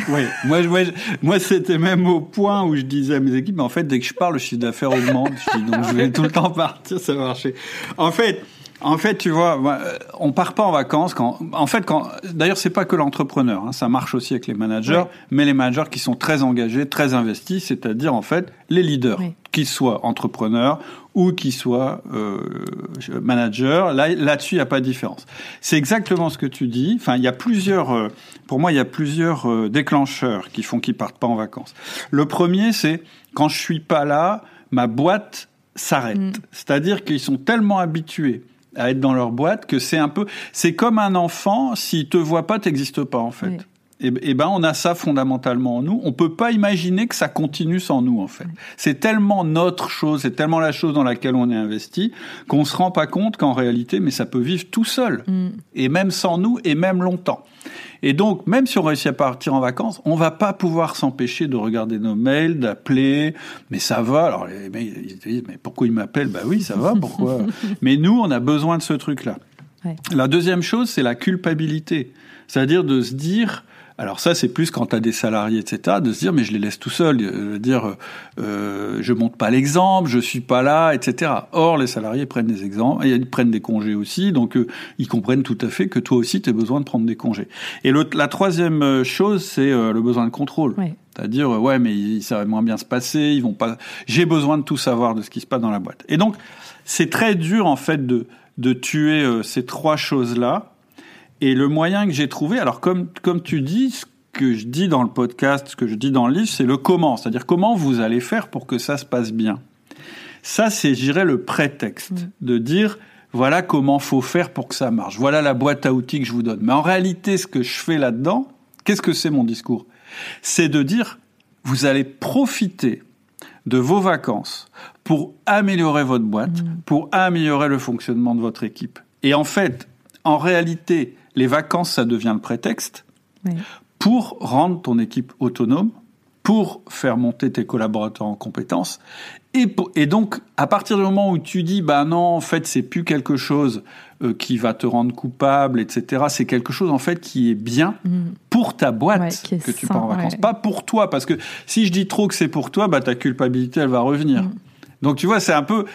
Oui, moi, moi, moi c'était même au point où je disais à mes équipes, mais en fait, dès que je parle, le chiffre d'affaires augmente. Je dis, donc, je vais tout le temps partir, ça va marcher. En fait, En fait, tu vois, euh, on part pas en vacances quand. En fait, quand. D'ailleurs, c'est pas que l'entrepreneur. Hein, ça marche aussi avec les managers, mais les managers qui sont très engagés, très investis, c'est-à-dire en fait les leaders, qu'ils soient entrepreneurs ou qu'ils soient euh, managers. Là, là-dessus, il n'y a pas de différence. C'est exactement ce que tu dis. Enfin, il y a plusieurs. Euh, pour moi, il y a plusieurs euh, déclencheurs qui font qu'ils partent pas en vacances. Le premier, c'est quand je suis pas là, ma boîte s'arrête. Mm. C'est-à-dire qu'ils sont tellement habitués à être dans leur boîte que c'est un peu, c'est comme un enfant, s'il te voit pas, t'existes pas en fait. Et, et, ben on a ça fondamentalement en nous. On peut pas imaginer que ça continue sans nous en fait. C'est tellement notre chose, c'est tellement la chose dans laquelle on est investi qu'on se rend pas compte qu'en réalité, mais ça peut vivre tout seul mm. et même sans nous et même longtemps. Et donc, même si on réussit à partir en vacances, on va pas pouvoir s'empêcher de regarder nos mails, d'appeler. Mais ça va. Alors, les mecs, ils disent, mais pourquoi ils m'appellent? Bah oui, ça va, pourquoi? Mais nous, on a besoin de ce truc-là. Ouais. La deuxième chose, c'est la culpabilité. C'est-à-dire de se dire, alors ça, c'est plus quand tu as des salariés, etc., de se dire, mais je les laisse tout seuls, de dire, euh, je monte pas l'exemple, je suis pas là, etc. Or, les salariés prennent des exemples, et ils prennent des congés aussi, donc euh, ils comprennent tout à fait que toi aussi, tu as besoin de prendre des congés. Et la troisième euh, chose, c'est euh, le besoin de contrôle. C'est-à-dire, ouais, mais ça va moins bien se passer, ils vont pas. J'ai besoin de tout savoir de ce qui se passe dans la boîte. Et donc, c'est très dur en fait de de tuer ces trois choses-là et le moyen que j'ai trouvé, alors comme, comme tu dis, ce que je dis dans le podcast, ce que je dis dans le livre, c'est le comment, c'est-à-dire comment vous allez faire pour que ça se passe bien. Ça, c'est, je dirais, le prétexte mm. de dire, voilà comment faut faire pour que ça marche. Voilà la boîte à outils que je vous donne. Mais en réalité, ce que je fais là-dedans, qu'est-ce que c'est mon discours? C'est de dire, vous allez profiter de vos vacances pour améliorer votre boîte, mm. pour améliorer le fonctionnement de votre équipe. Et en fait, en réalité, les vacances, ça devient le prétexte pour rendre ton équipe autonome, pour faire monter tes collaborateurs en compétences. Et, donc, à partir du moment où tu dis, bah non, en fait, c'est plus quelque chose euh, qui va te rendre coupable, etc. C'est quelque chose, en fait, qui est bien mm. pour ta boîte que tu pars en vacances. Pas pour toi, parce que si je dis trop que c'est pour toi, bah ta culpabilité, elle va revenir. Mm. Donc, tu vois, c'est un peu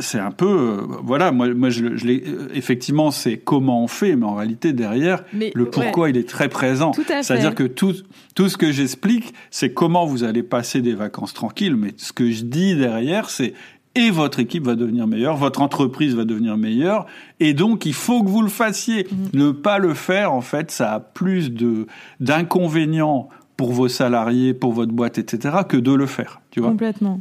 c'est un peu, euh, voilà, moi, moi je, je euh, effectivement, c'est comment on fait, mais en réalité, derrière, le pourquoi, il est très présent. C'est-à-dire que tout, tout ce que j'explique, c'est comment vous allez passer des vacances tranquilles, mais ce que je dis derrière, c'est et votre équipe va devenir meilleure, votre entreprise va devenir meilleure, et donc il faut que vous le fassiez. Mm-hmm. Ne pas le faire, en fait, ça a plus de d'inconvénients pour vos salariés, pour votre boîte, etc., que de le faire. Tu vois Complètement.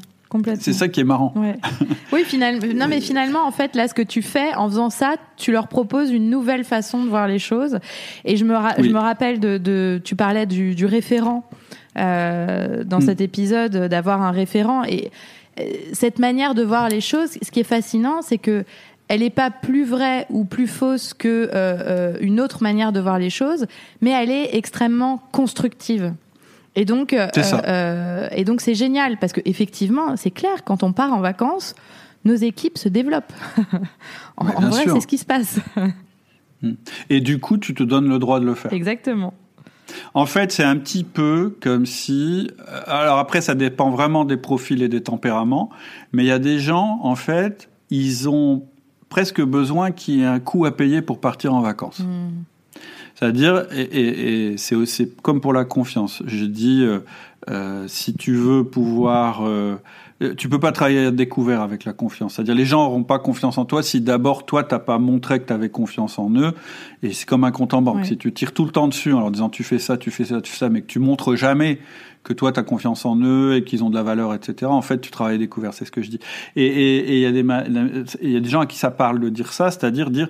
C'est ça qui est marrant. oui, finalement. Non, mais finalement, en fait, là, ce que tu fais, en faisant ça, tu leur proposes une nouvelle façon de voir les choses. Et je me, je me rappelle de, tu parlais du, référent euh, dans mm. cet épisode, d'avoir un référent. Et euh, cette manière de voir les choses, ce qui est fascinant, c'est que elle n'est pas plus vraie ou plus fausse que euh, une autre manière de voir les choses, mais elle est extrêmement constructive. Et donc, euh, euh, et donc c'est génial parce que effectivement, c'est clair, quand on part en vacances, nos équipes se développent. en, vrai, c'est ce qui se passe. Hmm. et du coup, tu te donnes le droit de le faire. Exactement. En fait, c'est un petit peu comme si. Euh, alors après, ça dépend vraiment des profils et des tempéraments, mais il y a des gens, en fait, ils ont presque besoin qu'il y ait un coût à payer pour partir en vacances. Hmm. C'est-à-dire, et, et, c'est aussi comme pour la confiance. Je dis, euh, euh, si tu veux pouvoir, euh, tu peux pas travailler à découvert avec la confiance. C'est-à-dire, les gens n'auront pas confiance en toi si d'abord toi t'as pas montré que tu avais confiance en eux. Et c'est comme un compte en banque. Si tu tires tout le temps dessus en leur disant tu fais ça, tu fais ça, tu fais ça, mais que tu montres jamais que toi tu as confiance en eux et qu'ils ont de la valeur, etc. En fait, tu travailles à découvert, c'est ce que je dis. Et il y a des il y a des gens à qui ça parle de dire ça, c'est-à-dire dire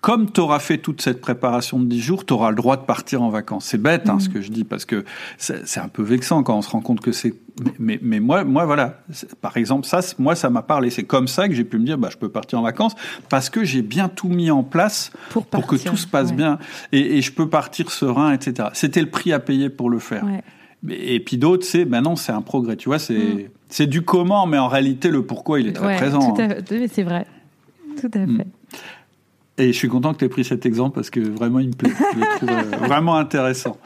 comme tu auras fait toute cette préparation de 10 jours, tu auras le droit de partir en vacances. C'est bête hein, ce mm. que je dis parce que c'est un peu vexant quand on se rend compte que c'est. Mais, mais, moi, moi voilà. Par exemple, ça, moi, ça m'a parlé. C'est comme ça que j'ai pu me dire, bah, je peux partir en vacances parce que j'ai bien tout mis en place pour, que tout se passe bien et, et, je peux partir serein, etc. C'était le prix à payer pour le faire. Ouais. Et puis d'autres, c'est, ben non, c'est un progrès. Tu vois, c'est mm. c'est du comment, mais en réalité, le pourquoi, il est très présent. Hein. C'est vrai. Tout à mm. fait. Et je suis content que tu aies pris cet exemple parce que vraiment, il me plaît. Je le trouve euh, vraiment intéressant.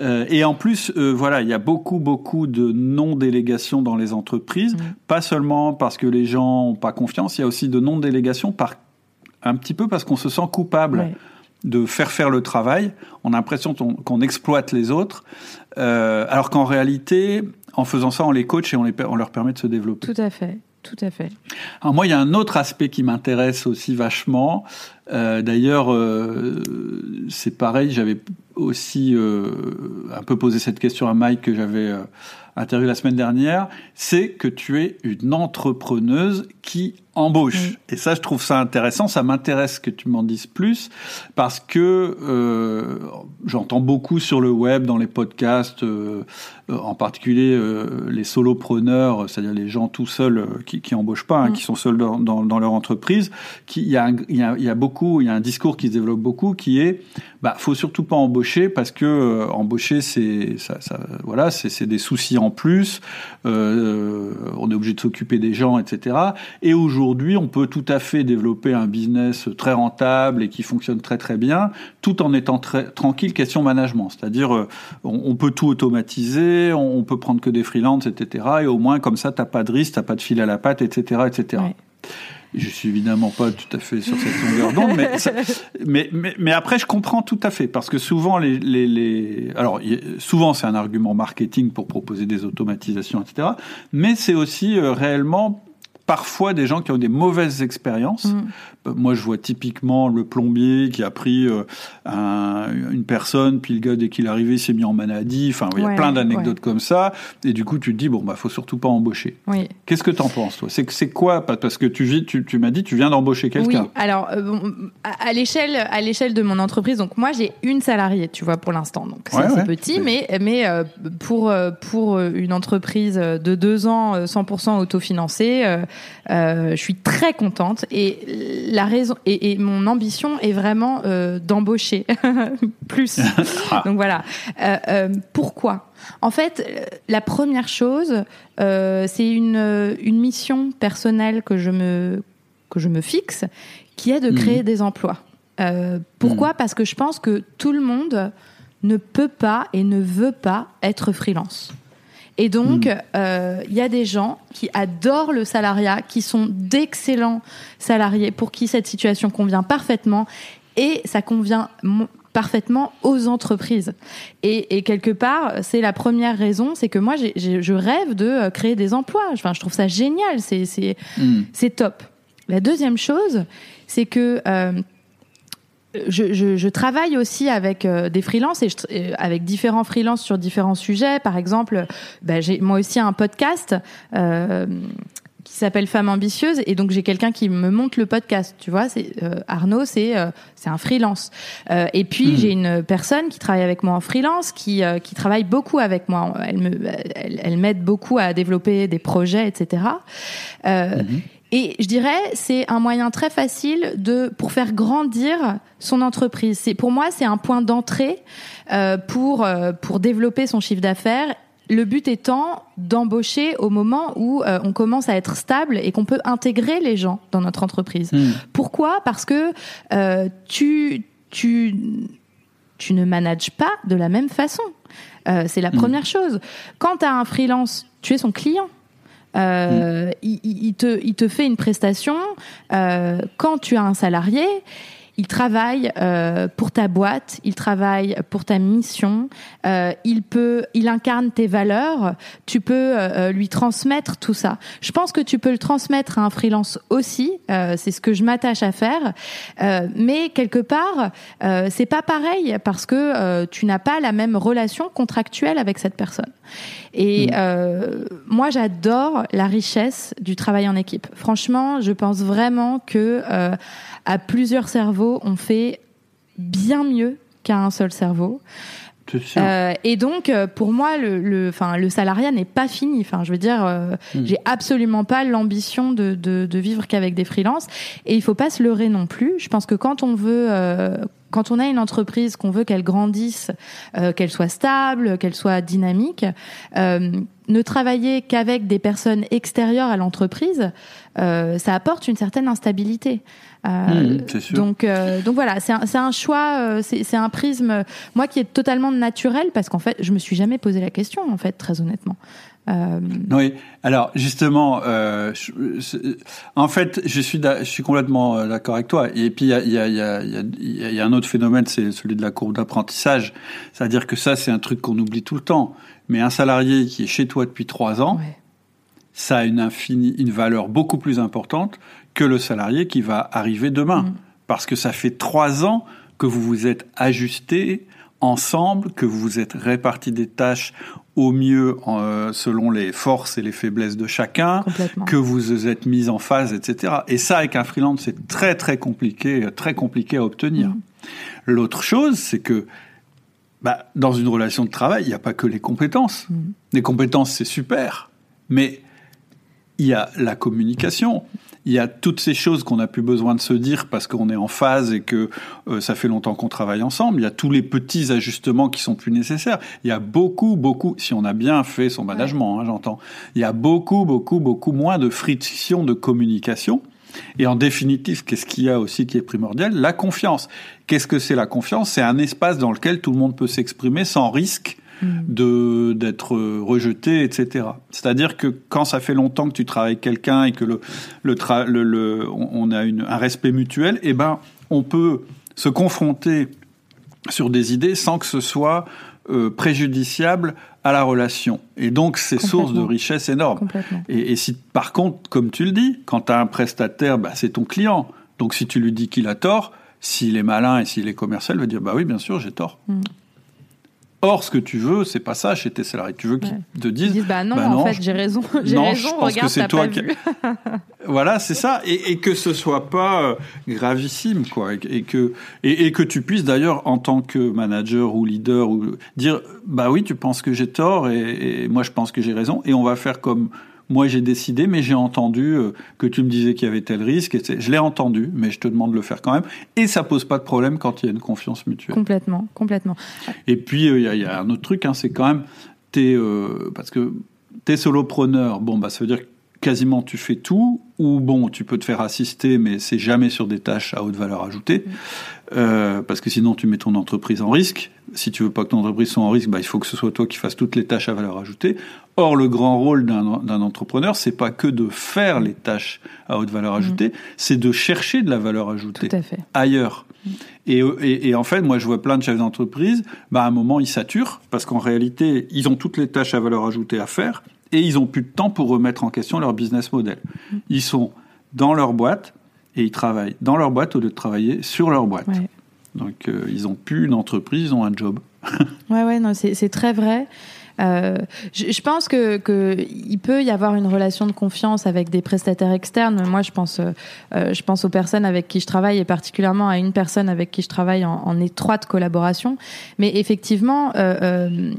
Euh, et en plus, euh, voilà, il y a beaucoup, beaucoup de non-délégation dans les entreprises. Mmh. Pas seulement parce que les gens n'ont pas confiance, il y a aussi de non-délégation par un petit peu parce qu'on se sent coupable de faire faire le travail. On a l'impression qu'on exploite les autres, euh, alors qu'en réalité, en faisant ça, on les coach et on, les, on leur permet de se développer. Tout à fait. Tout à fait. Alors moi, il y a un autre aspect qui m'intéresse aussi vachement. Euh, D'ailleurs, euh, c'est pareil, j'avais aussi euh, un peu posé cette question à Mike que j'avais euh, interviewé la semaine dernière. C'est que tu es une entrepreneuse qui embauche. Et ça, je trouve ça intéressant. Ça m'intéresse que tu m'en dises plus parce que euh, j'entends beaucoup sur le web, dans les podcasts, euh, euh en particulier euh, les solopreneurs, c'est-à-dire les gens tout seuls qui, qui embauchent pas, hein, mm. qui sont seuls dans, dans, dans, leur entreprise. Il y, a, il, y a, il y a beaucoup, il y a un discours qui se développe beaucoup qui est, bah, faut surtout pas embaucher parce que embaucher, c'est, ça, ça, voilà, c'est des soucis en plus. on est obligé de s'occuper des gens, etc. Et aujourd'hui aujourd'hui, on peut tout à fait développer un business très rentable et qui fonctionne très très bien, tout en étant très tranquille question management. C'est-à-dire, euh, on, peut tout automatiser, on, peut prendre que des freelances, etc. Et au moins, comme ça, t'as pas de risque, t'as pas de fil à la patte, etc., etc. Je suis évidemment pas tout à fait sur cette longueur d'onde, mais, mais, mais, après je comprends tout à fait parce que souvent les, les, les alors souvent c'est un argument marketing pour proposer des automatisations, etc. Mais c'est aussi euh, réellement parfois des gens qui ont des mauvaises expériences. Mm. Euh, moi, je vois typiquement le plombier qui a pris euh, un, une personne, puis le gars, dès qu'il est arrivé, s'est mis en maladie. Enfin, il y a plein d'anecdotes comme ça. Et du coup, tu te dis, bon, bah, faut surtout pas embaucher. Oui. Qu'est-ce que t'en penses, toi? C'est quoi? Parce que tu, tu, tu m'as dit, tu viens d'embaucher quelqu'un. Oui, alors, euh, à l'échelle à l'échelle de mon entreprise, donc moi, j'ai une salariée, tu vois, pour l'instant. Donc, c'est petit, mais, mais pour, pour une entreprise de deux ans, 100% autofinancée, euh, je suis très contente et la raison et, mon ambition est vraiment euh, d'embaucher plus. Ah. Donc voilà. Euh, pourquoi? En fait, la première chose, c'est une, une mission personnelle que je me que je me fixe, qui est de créer mhm. des emplois. pourquoi? Mhm. Parce que je pense que tout le monde ne peut pas et ne veut pas être freelance. Et donc, il mm. euh, y a des gens qui adorent le salariat, qui sont d'excellents salariés, pour qui cette situation convient parfaitement, et ça convient parfaitement aux entreprises. Et, et quelque part, c'est la première raison, c'est que moi, je rêve de euh, créer des emplois. Enfin, je trouve ça génial, c'est c'est mm. top. La deuxième chose, c'est que euh, je, je, je, travaille aussi avec euh, des freelances et euh, avec différents freelances sur différents sujets. Par exemple, bah, j'ai moi aussi un podcast euh, qui s'appelle Femme ambitieuse et donc j'ai quelqu'un qui me monte le podcast. Tu vois, c'est euh, Arnaud, c'est c'est un freelance. et puis hmm. j'ai une personne qui travaille avec moi en freelance, qui qui travaille beaucoup avec moi. Elle me elle, m'aide beaucoup à développer des projets, etc. Et je dirais, c'est un moyen très facile de pour faire grandir son entreprise. C'est pour moi, c'est un point d'entrée euh, pour euh, pour développer son chiffre d'affaires. Le but étant d'embaucher au moment où euh, on commence à être stable et qu'on peut intégrer les gens dans notre entreprise. Hmm. Pourquoi? Parce que tu tu tu ne manages pas de la même façon. C'est la hmm. première chose. Quand tu as un freelance, tu es son client. Euh, il, te, il te fait une prestation euh, quand tu as un salarié il travaille euh, pour ta boîte, il travaille pour ta mission, euh, il peut, il incarne tes valeurs. Tu peux euh, lui transmettre tout ça. Je pense que tu peux le transmettre à un freelance aussi. c'est ce que je m'attache à faire. mais quelque part, c'est pas pareil parce que tu n'as pas la même relation contractuelle avec cette personne. Et mmh. moi, j'adore la richesse du travail en équipe. Franchement, je pense vraiment que à plusieurs cerveaux, on fait bien mieux qu'à un seul cerveau. Euh, et donc, euh, pour moi, le, le, salariat n'est pas fini. Enfin, je veux dire, euh, hmm. j'ai absolument pas l'ambition de, de, de, vivre qu'avec des freelances. Et il faut pas se leurrer non plus. Je pense que quand on veut, euh, quand on a une entreprise, qu'on veut qu'elle grandisse, qu'elle soit stable, qu'elle soit dynamique, ne travailler qu'avec des personnes extérieures à l'entreprise, euh, ça apporte une certaine instabilité. Euh, mmh, sûr. Donc, euh, donc voilà, c'est un, un, choix, euh, c'est un prisme, moi qui est totalement naturel, parce qu'en fait, je me suis jamais posé la question, en fait, très honnêtement. Euh... Oui, alors justement, euh, en fait, je suis, je suis complètement d'accord avec toi. Et puis il y a, y, a, y, a, y a, un autre phénomène, c'est celui de la courbe d'apprentissage. C'est-à-dire que ça, c'est un truc qu'on oublie tout le temps. Mais un salarié qui est chez toi depuis trois ans, ouais. ça a une, infini, une valeur beaucoup plus importante que le salarié qui va arriver demain. Mmh. Parce que ça fait trois ans que vous vous êtes ajusté ensemble, que vous vous êtes répartis des tâches au mieux euh, selon les forces et les faiblesses de chacun, que vous vous êtes mis en phase, etc. Et ça, avec un freelance, c'est très très compliqué, très compliqué à obtenir. Mmh. L'autre chose, c'est que bah, dans une relation de travail, il n'y a pas que les compétences. Mmh. Les compétences, c'est super, mais il y a la communication, il y a toutes ces choses qu'on n'a plus besoin de se dire parce qu'on est en phase et que euh, ça fait longtemps qu'on travaille ensemble. Il y a tous les petits ajustements qui sont plus nécessaires. Il y a beaucoup, beaucoup, si on a bien fait son management, hein, j'entends, il y a beaucoup, beaucoup, beaucoup moins de friction de communication. Et en définitive, qu'est-ce qu'il y a aussi qui est primordial? La confiance. Qu'est-ce que c'est la confiance? C'est un espace dans lequel tout le monde peut s'exprimer sans risque de d'être rejeté, etc. C'est-à-dire que quand ça fait longtemps que tu travailles avec quelqu'un et que le le, le, le on a une, un respect mutuel, eh ben on peut se confronter sur des idées sans que ce soit euh, préjudiciable à la relation. Et donc, c'est source de richesse énorme. Et, et, si, par contre, comme tu le dis, quand tu as un prestataire, bah, c'est ton client. Donc, si tu lui dis qu'il a tort, s'il est malin et s'il est commercial, il va dire, bah oui, bien sûr, j'ai tort. Mm. Or, ce que tu veux, c'est pas ça chez tes salariés. Tu veux qu'ils ouais. te disent, disent bah, non, bah non, en fait, j'ai raison. J'ai raison. Je pense regarde, que c'est toi qui. voilà, c'est ça, et, et, que ce soit pas euh, gravissime, quoi, et, et que et, et, que tu puisses d'ailleurs en tant que manager ou leader ou dire, bah oui, tu penses que j'ai tort et, moi je pense que j'ai raison, et on va faire comme moi j'ai décidé, mais j'ai entendu euh, que tu me disais qu'il y avait tel risque. Et je l'ai entendu, mais je te demande de le faire quand même. Et ça pose pas de problème quand il y a une confiance mutuelle. Complètement, complètement. Et puis il euh, y, y, a un autre truc, hein, c'est quand même t'es euh, parce que t'es solopreneur. Bon bah ça veut dire que quasiment tu fais tout, ou bon, tu peux te faire assister, mais c'est jamais sur des tâches à haute valeur ajoutée, mmh. Euh, parce que sinon tu mets ton entreprise en risque. Si tu veux pas que ton entreprise soit en risque, bah, il faut que ce soit toi qui fasses toutes les tâches à valeur ajoutée. Or, le grand rôle d'un entrepreneur, c'est pas que de faire les tâches à haute valeur ajoutée, mmh. c'est de chercher de la valeur ajoutée ailleurs. Mmh. Et, et, et, en fait, moi, je vois plein de chefs d'entreprise, bah, à un moment, ils saturent, parce qu'en réalité, ils ont toutes les tâches à valeur ajoutée à faire, et ils ont plus de temps pour remettre en question leur business model. Ils sont dans leur boîte et ils travaillent dans leur boîte au lieu de travailler sur leur boîte. Ouais. Donc euh, ils ont plus une entreprise, ils ont un job. ouais ouais non c'est très vrai. Euh, je, je, pense que, que, il peut y avoir une relation de confiance avec des prestataires externes. Moi, je pense, euh, je pense aux personnes avec qui je travaille et particulièrement à une personne avec qui je travaille en, en étroite collaboration. Mais effectivement, euh,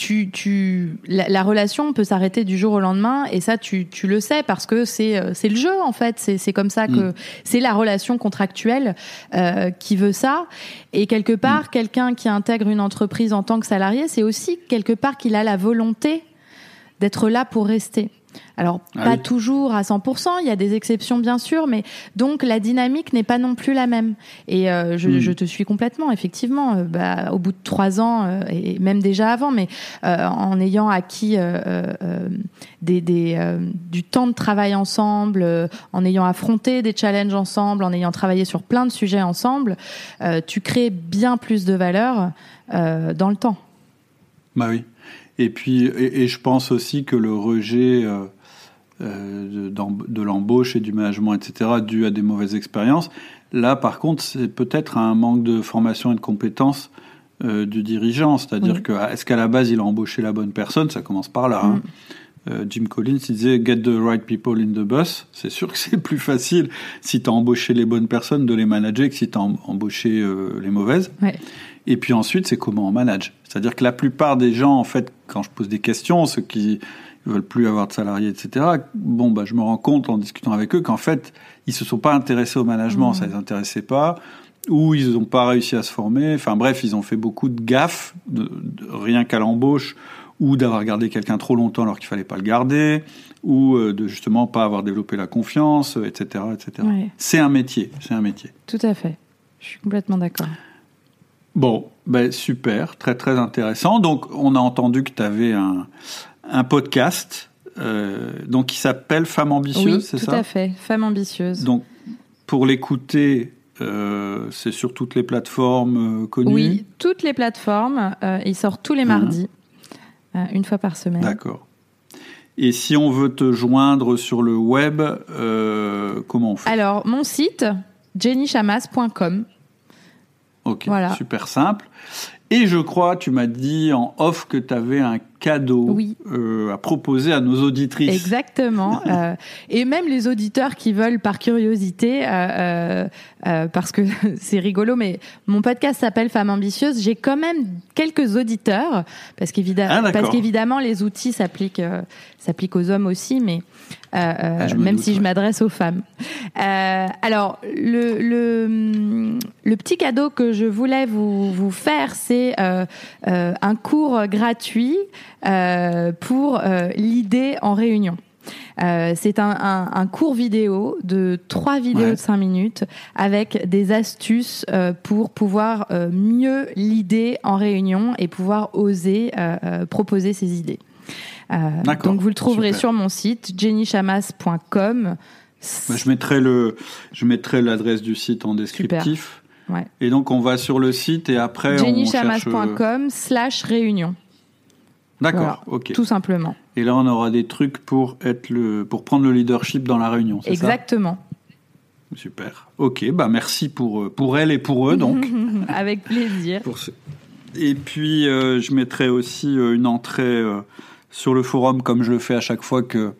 tu, tu, la, la relation peut s'arrêter du jour au lendemain et ça, tu, tu le sais parce que c'est, c'est le jeu en fait. C'est, c'est comme ça que mmh. c'est la relation contractuelle euh, qui veut ça. Et quelque part, mmh. quelqu'un qui intègre une entreprise en tant que salarié, c'est aussi quelque part qu'il a la volonté d'être là pour rester. Alors ah pas oui. toujours à 100%, il y a des exceptions bien sûr, mais donc la dynamique n'est pas non plus la même. Et euh, je, mmh. je, te suis complètement, effectivement. Euh, bah, au bout de trois ans euh, et même déjà avant, mais en ayant acquis des, des du temps de travail ensemble, en ayant affronté des challenges ensemble, en ayant travaillé sur plein de sujets ensemble, tu crées bien plus de valeur dans le temps. Bah oui. Et puis, et, et, je pense aussi que le rejet euh, euh, de, de l'embauche et du management, etc., dû à des mauvaises expériences, là, par contre, c'est peut-être un manque de formation et de compétences euh, du dirigeant. C'est-à-dire oui. que, est-ce qu'à la base, il a embauché la bonne personne? Ça commence par là. Hein. Mm. Euh, Jim Collins il disait Get the right people in the bus. C'est sûr que c'est plus facile si tu as embauché les bonnes personnes de les manager que si tu as embauché les mauvaises. Ouais. Et puis ensuite, c'est comment on manage. C'est-à-dire que la plupart des gens, en fait, quand je pose des questions, ceux qui veulent plus avoir de salariés, etc., bon, bah, je me rends compte en discutant avec eux qu'en fait, ils se sont pas intéressés au management, mmh. ça les intéressait pas, ou ils n'ont pas réussi à se former. Enfin bref, ils ont fait beaucoup de gaffes, de, de, rien qu'à l'embauche, ou d'avoir gardé quelqu'un trop longtemps alors qu'il fallait pas le garder, ou euh, de justement pas avoir développé la confiance, etc., etc. C'est un métier, c'est un métier. Tout à fait. Je suis complètement d'accord. Bon, ben super, très très intéressant. Donc, on a entendu que tu avais un, un podcast, euh, donc qui s'appelle Femme ambitieuse, c'est ça Tout à fait, Femme ambitieuse. Donc, pour l'écouter, euh, c'est sur toutes les plateformes euh, connues? Oui, toutes les plateformes. il sort tous les mardis, une fois par semaine. D'accord. Et si on veut te joindre sur le web, comment on fait? Alors, mon site, jennychamas.com. Ok, super simple. Et je crois, tu m'as dit en off que tu avais un cadeau euh, à proposer à nos auditrices. Exactement. euh, et même les auditeurs qui veulent par curiosité, euh, euh parce que c'est rigolo, mais mon podcast s'appelle Femme ambitieuse. J'ai quand même quelques auditeurs, parce qu'évidemment, ah, parce qu'évidemment les outils s'appliquent, euh, s'appliquent aux hommes aussi, mais euh, euh, ah, même si je m'adresse aux femmes. Euh, alors, le, le, le, petit cadeau que je voulais vous, vous faire, c'est un cours gratuit pour l'idée en réunion. Euh, c'est un, un, un, cours vidéo de trois vidéos de cinq minutes avec des astuces euh, pour pouvoir euh, mieux l'idée en réunion et pouvoir oser proposer ses idées. Donc vous le trouverez sur mon site jennychamas.com. Bah, je mettrai le, je mettrai l'adresse du site en descriptif. Ouais. Et donc on va sur le site et après jennychamas.com slash réunion. D'accord, ok. Tout simplement. Et là on aura des trucs pour être le, pour prendre le leadership dans la réunion. Exactement. Super. Ok, bah merci pour pour elle et pour eux donc. Avec plaisir. Pour Et puis euh, je mettrai aussi euh, une entrée sur le forum comme je le fais à chaque fois que,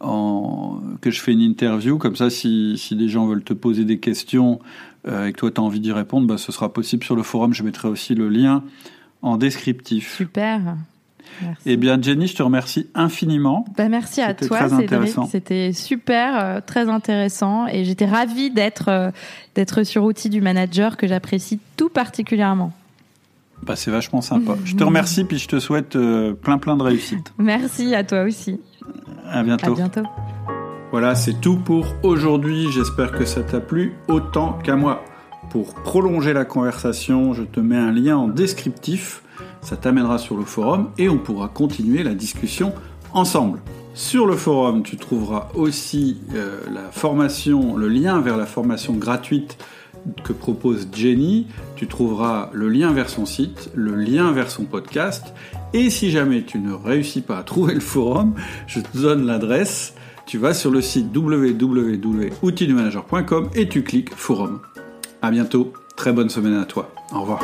en, que je fais une interview. Comme ça, si, si des gens veulent te poser des questions euh, et que toi tu as envie d'y répondre, bah, ce sera possible sur le forum. Je mettrai aussi le lien en descriptif. Super. Merci. Eh bien, Jenny, je te remercie infiniment. Bah, merci à toi, Cédric. C'était super, euh, très intéressant, et j'étais ravie d'être euh, d'être sur outil du manager que j'apprécie tout particulièrement. Bah, c'est vachement sympa. Je te remercie puis je te souhaite euh, plein plein de réussite. Merci à toi aussi. À bientôt. À bientôt. Voilà, c'est tout pour aujourd'hui. J'espère que ça t'a plu autant qu'à moi. Pour prolonger la conversation, je te mets un lien en descriptif. Ça t'amènera sur le forum et on pourra continuer la discussion ensemble. Sur le forum, tu trouveras aussi euh, la formation, le lien vers la formation gratuite que propose Jenny. Tu trouveras le lien vers son site, le lien vers son podcast. Et si jamais tu ne réussis pas à trouver le forum, je te donne l'adresse. Tu vas sur le site www.outildumanager.com et tu cliques forum. À bientôt. Très bonne semaine à toi. Au revoir.